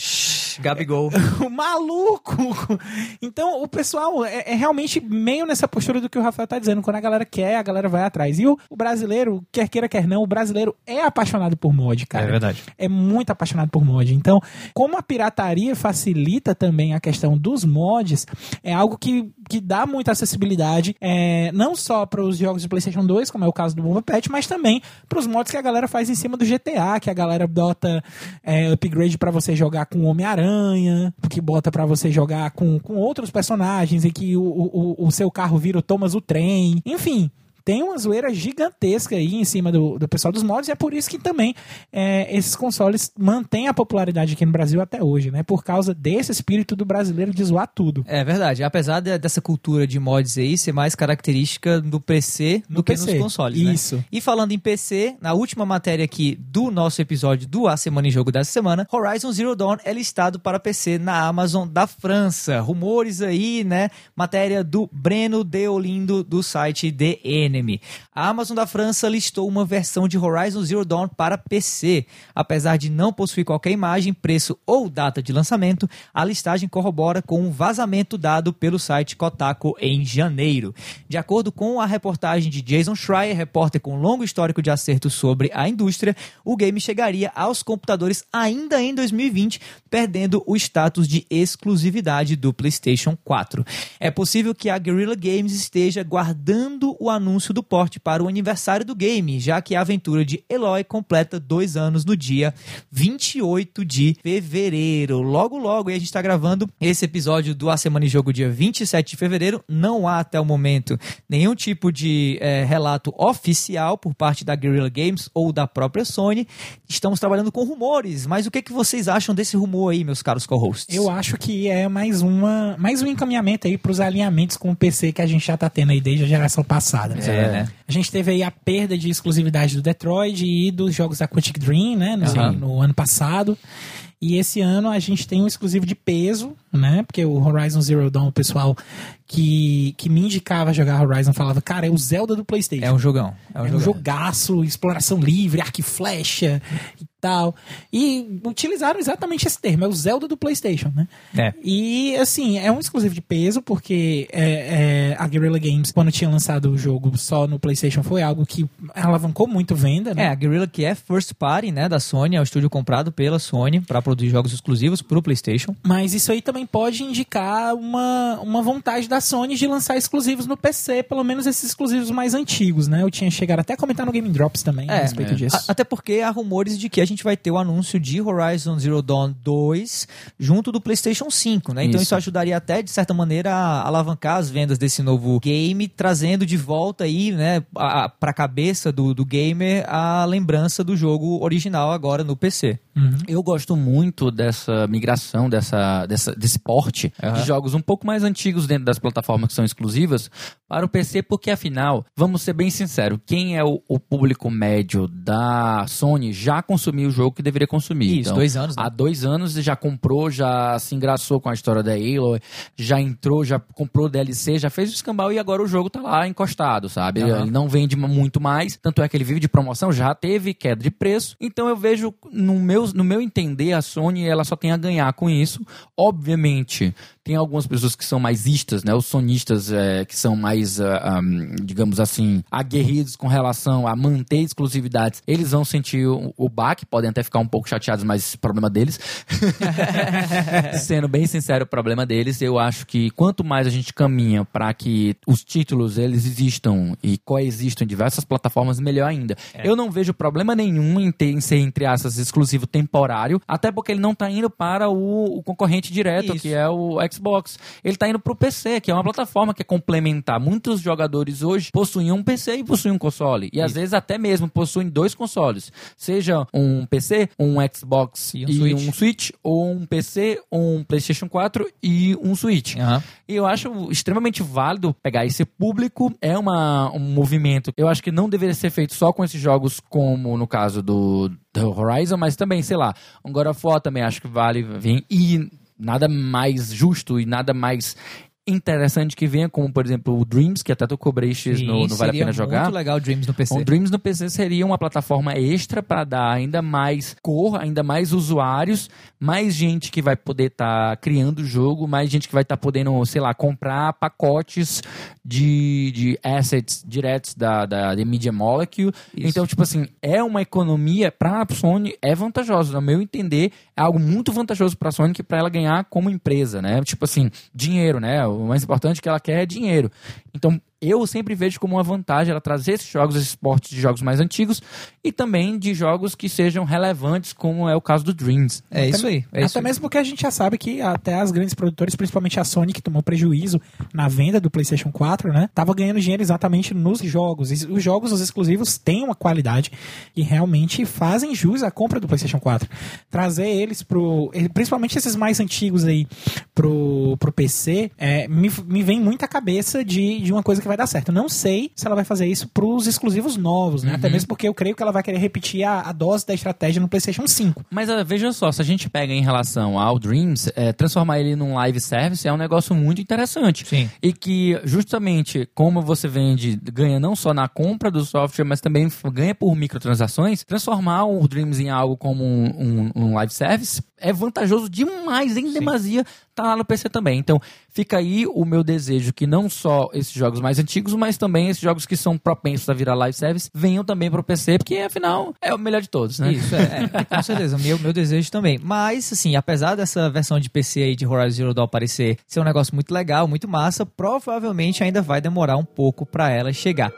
Gabigol. O maluco! Então, o pessoal é, é realmente meio nessa postura do que o Rafael tá dizendo. Quando a galera quer, a galera vai atrás. E o, o brasileiro, quer queira, quer não, o brasileiro é apaixonado por mod, cara. É verdade. É muito apaixonado por mod. Então, como a pirataria facilita também a questão dos mods, é algo que, que dá muita acessibilidade, é, não só para os jogos de PlayStation 2, como é o caso do Bomba Pet, mas também para os mods que a galera faz em cima do GTA, que a galera bota é, upgrade para você jogar com Homem-Aranha, que bota para você jogar com, com outros personagens e que o, o, o seu carro vira o Thomas o Trem. Enfim. Tem uma zoeira gigantesca aí em cima do, do pessoal dos mods, e é por isso que também é, esses consoles mantêm a popularidade aqui no Brasil até hoje, né? Por causa desse espírito do brasileiro de zoar tudo. É verdade. Apesar de- dessa cultura de mods aí ser mais característica do PC do No que PC. nos consoles, né? Isso. E falando em PC, na última matéria aqui do nosso episódio do A Semana em Jogo dessa semana, Horizon Zero Dawn é listado para PC na Amazon da França. Rumores aí, né? Matéria do Breno Deolindo do site The Enemy. A Amazon da França listou uma versão de Horizon Zero Dawn para PC. Apesar de não possuir qualquer imagem, preço ou data de lançamento, a listagem corrobora com um vazamento dado pelo site Kotaku em janeiro. De acordo com a reportagem de Jason Schreier, repórter com longo histórico de acertos sobre a indústria, o game chegaria aos computadores ainda em 2020, perdendo o status de exclusividade do PlayStation 4. É possível que a Guerrilla Games esteja guardando o anúncio anúncio do porte para o aniversário do game, já que a aventura de Eloy completa dois anos no dia 28 de fevereiro. Logo, logo, e a gente está gravando esse episódio do A Semana em Jogo dia 27 de fevereiro. Não há até o momento nenhum tipo de é, relato oficial por parte da Guerrilla Games ou da própria Sony. Estamos trabalhando com rumores, mas o que, que vocês acham desse rumor aí, meus caros co-hosts? Eu acho que é mais uma mais um encaminhamento aí para os alinhamentos com o PC que a gente já tá tendo aí desde a geração passada. É, né? A gente teve aí a perda de exclusividade do Detroit e dos jogos da Quantic Dream, né, no, Aham. no ano passado. E esse ano a gente tem um exclusivo de peso, né? Porque o Horizon Zero Dawn, o pessoal que, que me indicava jogar Horizon falava, cara, é o Zelda do PlayStation. É um jogão. É um, É um jogaço, exploração livre, arco e flecha e tal. E utilizaram exatamente esse termo, é o Zelda do PlayStation, né? É. E, assim, é um exclusivo de peso, porque é, é, a Guerrilla Games, quando tinha lançado o jogo só no PlayStation, foi algo que alavancou muito venda, É, né? a Guerrilla que é first party, né, da Sony, é o estúdio comprado pela Sony para produzir jogos exclusivos pro PlayStation. Mas isso aí também pode indicar uma, uma vontade da Sony de lançar exclusivos no PC, pelo menos esses exclusivos mais antigos, né? Eu tinha chegado até a comentar no Game Drops também a É, respeito é. disso. A- até porque há rumores de que a gente vai ter o anúncio de Horizon Zero Dawn 2 junto do PlayStation 5, né? Então Isso. isso ajudaria até, de certa maneira, a alavancar as vendas desse novo game, trazendo de volta aí, né, a, a, pra cabeça do, do gamer a lembrança do jogo original agora no PC. Eu gosto muito dessa migração, dessa, dessa, desse porte Aham. de jogos um pouco mais antigos dentro das plataformas que são exclusivas para o PC, porque afinal, vamos ser bem sinceros, quem é o, o público médio da Sony já consumiu o jogo que deveria consumir. Isso, Então, dois anos, né? Há dois anos já comprou, já se engraçou com a história da Halo, já entrou, já comprou DLC, já fez o escambau e agora o jogo tá lá encostado, sabe? Aham. Ele não vende muito mais, tanto é que ele vive de promoção, já teve queda de preço. Então eu vejo, no meu, no meu entender, a Sony ela só tem a ganhar com isso. Obviamente, tem algumas pessoas que são mais istas, né? Os sonistas é, que são mais, ah, ah, digamos assim, aguerridos com relação a manter exclusividades, eles vão sentir o, o baque, podem até ficar um pouco chateados, mas problema deles. Sendo bem sincero, o problema deles, eu acho que quanto mais a gente caminha para que os títulos eles existam e coexistam em diversas plataformas, melhor ainda. Eu não vejo problema nenhum em, ter, em ser, entre aspas, exclusivo temporário, até porque ele não tá indo para o, o concorrente direto, Isso. que é o Xbox. Ele tá indo pro PC, que é uma plataforma que é complementar. Muitos jogadores hoje possuem um PC e possuem um console. E às vezes até mesmo possuem dois consoles. Seja um PC, um Xbox E e um um, Switch. Switch. ou um PC, um PlayStation 4 e um Switch. Aham. E eu acho extremamente válido pegar esse público. É uma, um movimento. Eu acho que não deveria ser feito só com esses jogos, como no caso do, do Horizon, mas também, sei lá, um God of War também acho que vale vir. E nada mais justo e nada mais interessante que venha, como por exemplo o Dreams, que até tu cobreixes no, no Vale a Pena Jogar. muito legal o Dreams no PC. O Dreams no PC seria uma plataforma extra para dar ainda mais cor, ainda mais usuários, mais gente que vai poder estar criando o jogo, mais gente que vai estar podendo, sei lá, comprar pacotes de, de assets diretos da, da, da Media Molecule. Então, tipo assim, é uma economia para a Sony, é vantajoso. No meu entender, é algo muito vantajoso para a Sony para ela ganhar como empresa, né? Tipo assim, dinheiro, né? O mais importante que ela quer é dinheiro. Então, eu sempre vejo como uma vantagem ela trazer esses jogos, esses portes de jogos mais antigos e também de jogos que sejam relevantes, como é o caso do Dreams. É isso aí. É isso Até aí. mesmo porque a gente já sabe que até as grandes produtoras, principalmente a Sony, que tomou prejuízo na venda do PlayStation 4, né? Tava ganhando dinheiro exatamente nos jogos. E os jogos, os exclusivos, têm uma qualidade e realmente fazem jus à compra do PlayStation 4. Trazer eles pro. Principalmente esses mais antigos aí pro, pro PC, é, me, me vem muito à cabeça de, de uma coisa que vai dar certo. Eu não sei se ela vai fazer isso pros exclusivos novos, né? Até mesmo porque eu creio que ela vai querer repetir a, a dose da estratégia no PlayStation 5. Mas ah, veja só, se a gente pega em relação ao Dreams, é, transformar ele num live service é um negócio muito interessante. Sim. E que, justamente, como você vende, ganha não só na compra do software, mas também ganha por microtransações, transformar o Dreams em algo como um, um- um live service é vantajoso demais, em demasia, tá lá no PC também. Então, fica aí o meu desejo que não só esses jogos mais antigos, mas também esses jogos que são propensos a virar live service, venham também pro PC, porque afinal é o melhor de todos, né? Isso, é, é, com certeza, meu, meu desejo também. Mas, assim, apesar dessa versão de PC aí de Horizon Zero Dawn parecer ser um negócio muito legal, muito massa, provavelmente ainda vai demorar um pouco pra ela chegar.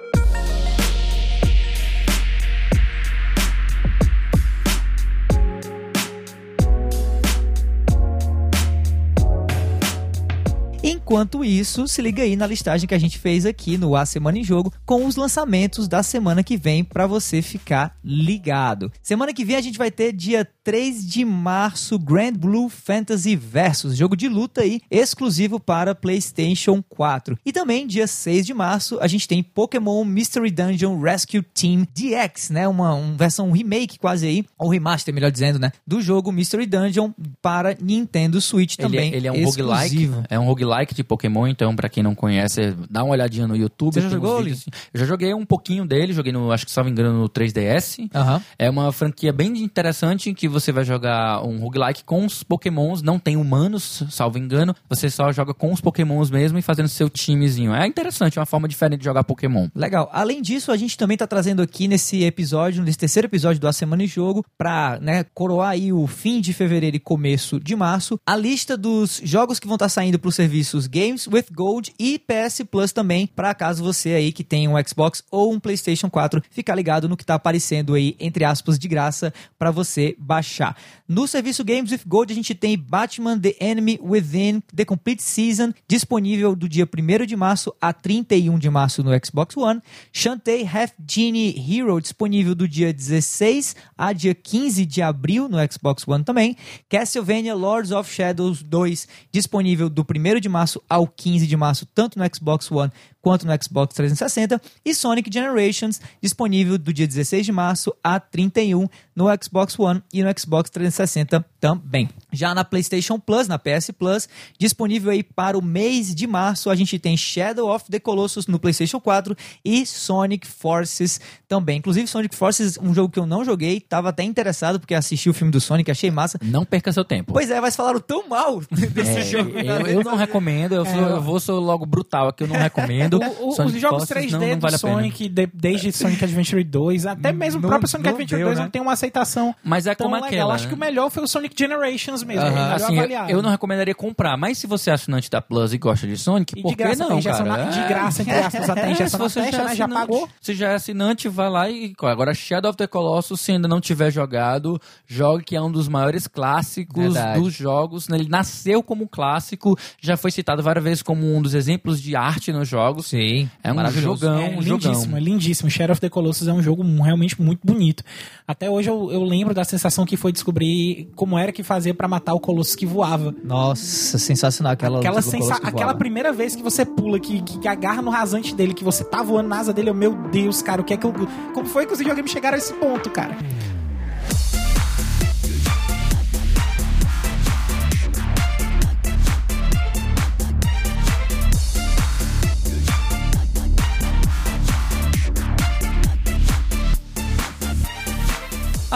Enquanto isso, se liga aí na listagem que a gente fez aqui no A Semana em Jogo com os lançamentos da semana que vem para você ficar ligado. Semana que vem a gente vai ter dia 3 de março Grand Blue Fantasy Versus, jogo de luta aí exclusivo para PlayStation 4. E também dia 6 de março a gente tem Pokémon Mystery Dungeon Rescue Team DX, né? Uma, uma versão remake quase aí, ou remaster, melhor dizendo, né? Do jogo Mystery Dungeon para Nintendo Switch Ele, também. é- ele é um exclusivo. roguelike. É um roguelike de Pokémon, então pra quem não conhece, dá uma olhadinha no YouTube. Você já jogou, vídeos assim. Eu já joguei um pouquinho dele, joguei no, acho que me engano, no 3DS. Aham. É uma franquia bem interessante que você vai jogar um roguelike com os pokémons, não tem humanos, salvo engano. Você só joga com os pokémons mesmo e fazendo seu timezinho. É interessante, é uma forma diferente de jogar pokémon. Legal. Além disso, a gente também tá trazendo aqui nesse episódio, nesse terceiro episódio do A Semana em Jogo, pra né, coroar aí o fim de fevereiro e começo de março, a lista dos jogos que vão estar saindo pros serviços Games with Gold e PS Plus também, pra caso você aí que tem um Xbox ou um PlayStation 4, ficar ligado no que tá aparecendo aí, entre aspas, de graça, pra você baixar. No serviço Games with Gold, a gente tem Batman The Enemy Within The Complete Season, disponível do dia 1 de março a 31 de março no Xbox One. Shantae Half Genie Hero, disponível do dia 16 a dia 15 de abril no Xbox One também. Castlevania Lords of Shadows 2, disponível do 1 de março ao 15 de março, tanto no Xbox One quanto no Xbox 360. E Sonic Generations, disponível do dia 16 de março a 31 no Xbox One e no Xbox 360 também. Já na PlayStation Plus, na PS Plus, disponível aí para o mês de março, a gente tem Shadow of the Colossus no PlayStation 4 e Sonic Forces também. Inclusive, Sonic Forces, um jogo que eu não joguei, tava até interessado porque assisti o filme do Sonic, achei massa. Não perca seu tempo. Pois é, mas falaram tão mal desse É, jogo. eu, eu não recomendo, eu, sou, eu vou sou logo brutal aqui, eu não recomendo. O- o- Sonic os jogos Forces 3D não, não do vale pena. Sonic, de- desde Sonic Adventure 2, até mesmo o próprio Sonic Adventure deu, 2 né? não tem uma aceitação Mas é tão como legal. aquela, Acho né? que o melhor foi o Sonic Generations mesmo, o melhor Assim, eu, avaliado. eu não recomendaria comprar, mas se você é assinante da Plus e gosta de Sonic, E por que não, cara? na, de É. graça, entre aspas, até É, injeção se na você né? Já pagou. Se já é assinante, vai lá e. Agora, Shadow of the Colossus, se ainda não tiver jogado, jogue que é um dos maiores clássicos Verdade. dos jogos. né? Ele nasceu como clássico, já foi citado várias vezes como um dos exemplos de arte nos jogos. Sim, É um maravilhoso. jogão, É um lindíssimo, jogão. é lindíssimo. Shadow of the Colossus é um jogo realmente muito bonito. Até hoje eu, eu lembro da sensação que foi descobrir como era que fazia pra matar o Colossus que voava. Nossa, sensacional aquela Aquela, sensa- que aquela primeira vez que você pula, que, que agarra no rasante dele, que você tá voando na asa dele, eu, meu Deus, cara, o que é que eu. Como foi que os videogames chegaram a esse ponto, cara?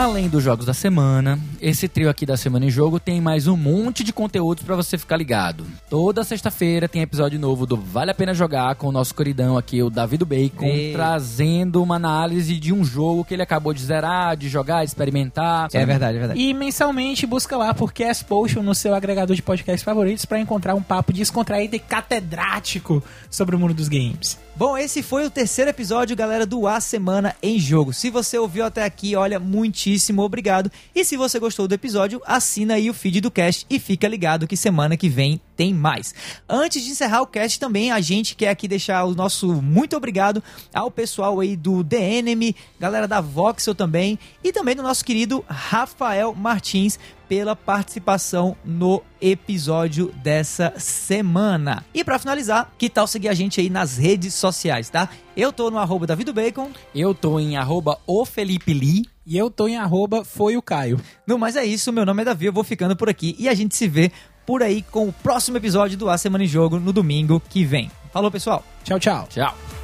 Além dos jogos da semana, esse trio aqui da Semana em Jogo tem mais um monte de conteúdos pra você ficar ligado. Toda sexta-feira tem episódio novo do Vale a Pena Jogar com o nosso queridão aqui, o David Bacon, Ei. trazendo uma análise de um jogo que ele acabou de zerar, de jogar, de experimentar. É verdade, é verdade. E mensalmente busca lá por Cast Potion no seu agregador de podcasts favoritos pra encontrar um papo descontraído e catedrático sobre o mundo dos games. Bom, esse foi o terceiro episódio, galera, do A Semana em Jogo. Se você ouviu até aqui, olha, muitíssimo obrigado. E se você gostou do episódio, assina aí o feed do cast e fica ligado que semana que vem tem mais. Antes de encerrar o cast também, a gente quer aqui deixar o nosso muito obrigado ao pessoal aí do The Enemy, galera da Voxel também, e também do nosso querido Rafael Martins pela participação no episódio dessa semana. E pra finalizar, que tal seguir a gente aí nas redes sociais, tá? Eu tô no arroba Bacon. Eu tô em arroba o Felipe Lee. E eu tô em arroba foi o Caio. No mais é isso, meu nome é Davi, eu vou ficando por aqui e a gente se vê por aí com o próximo episódio do A Semana em Jogo no domingo que vem. Falou, pessoal! Tchau, tchau. Tchau.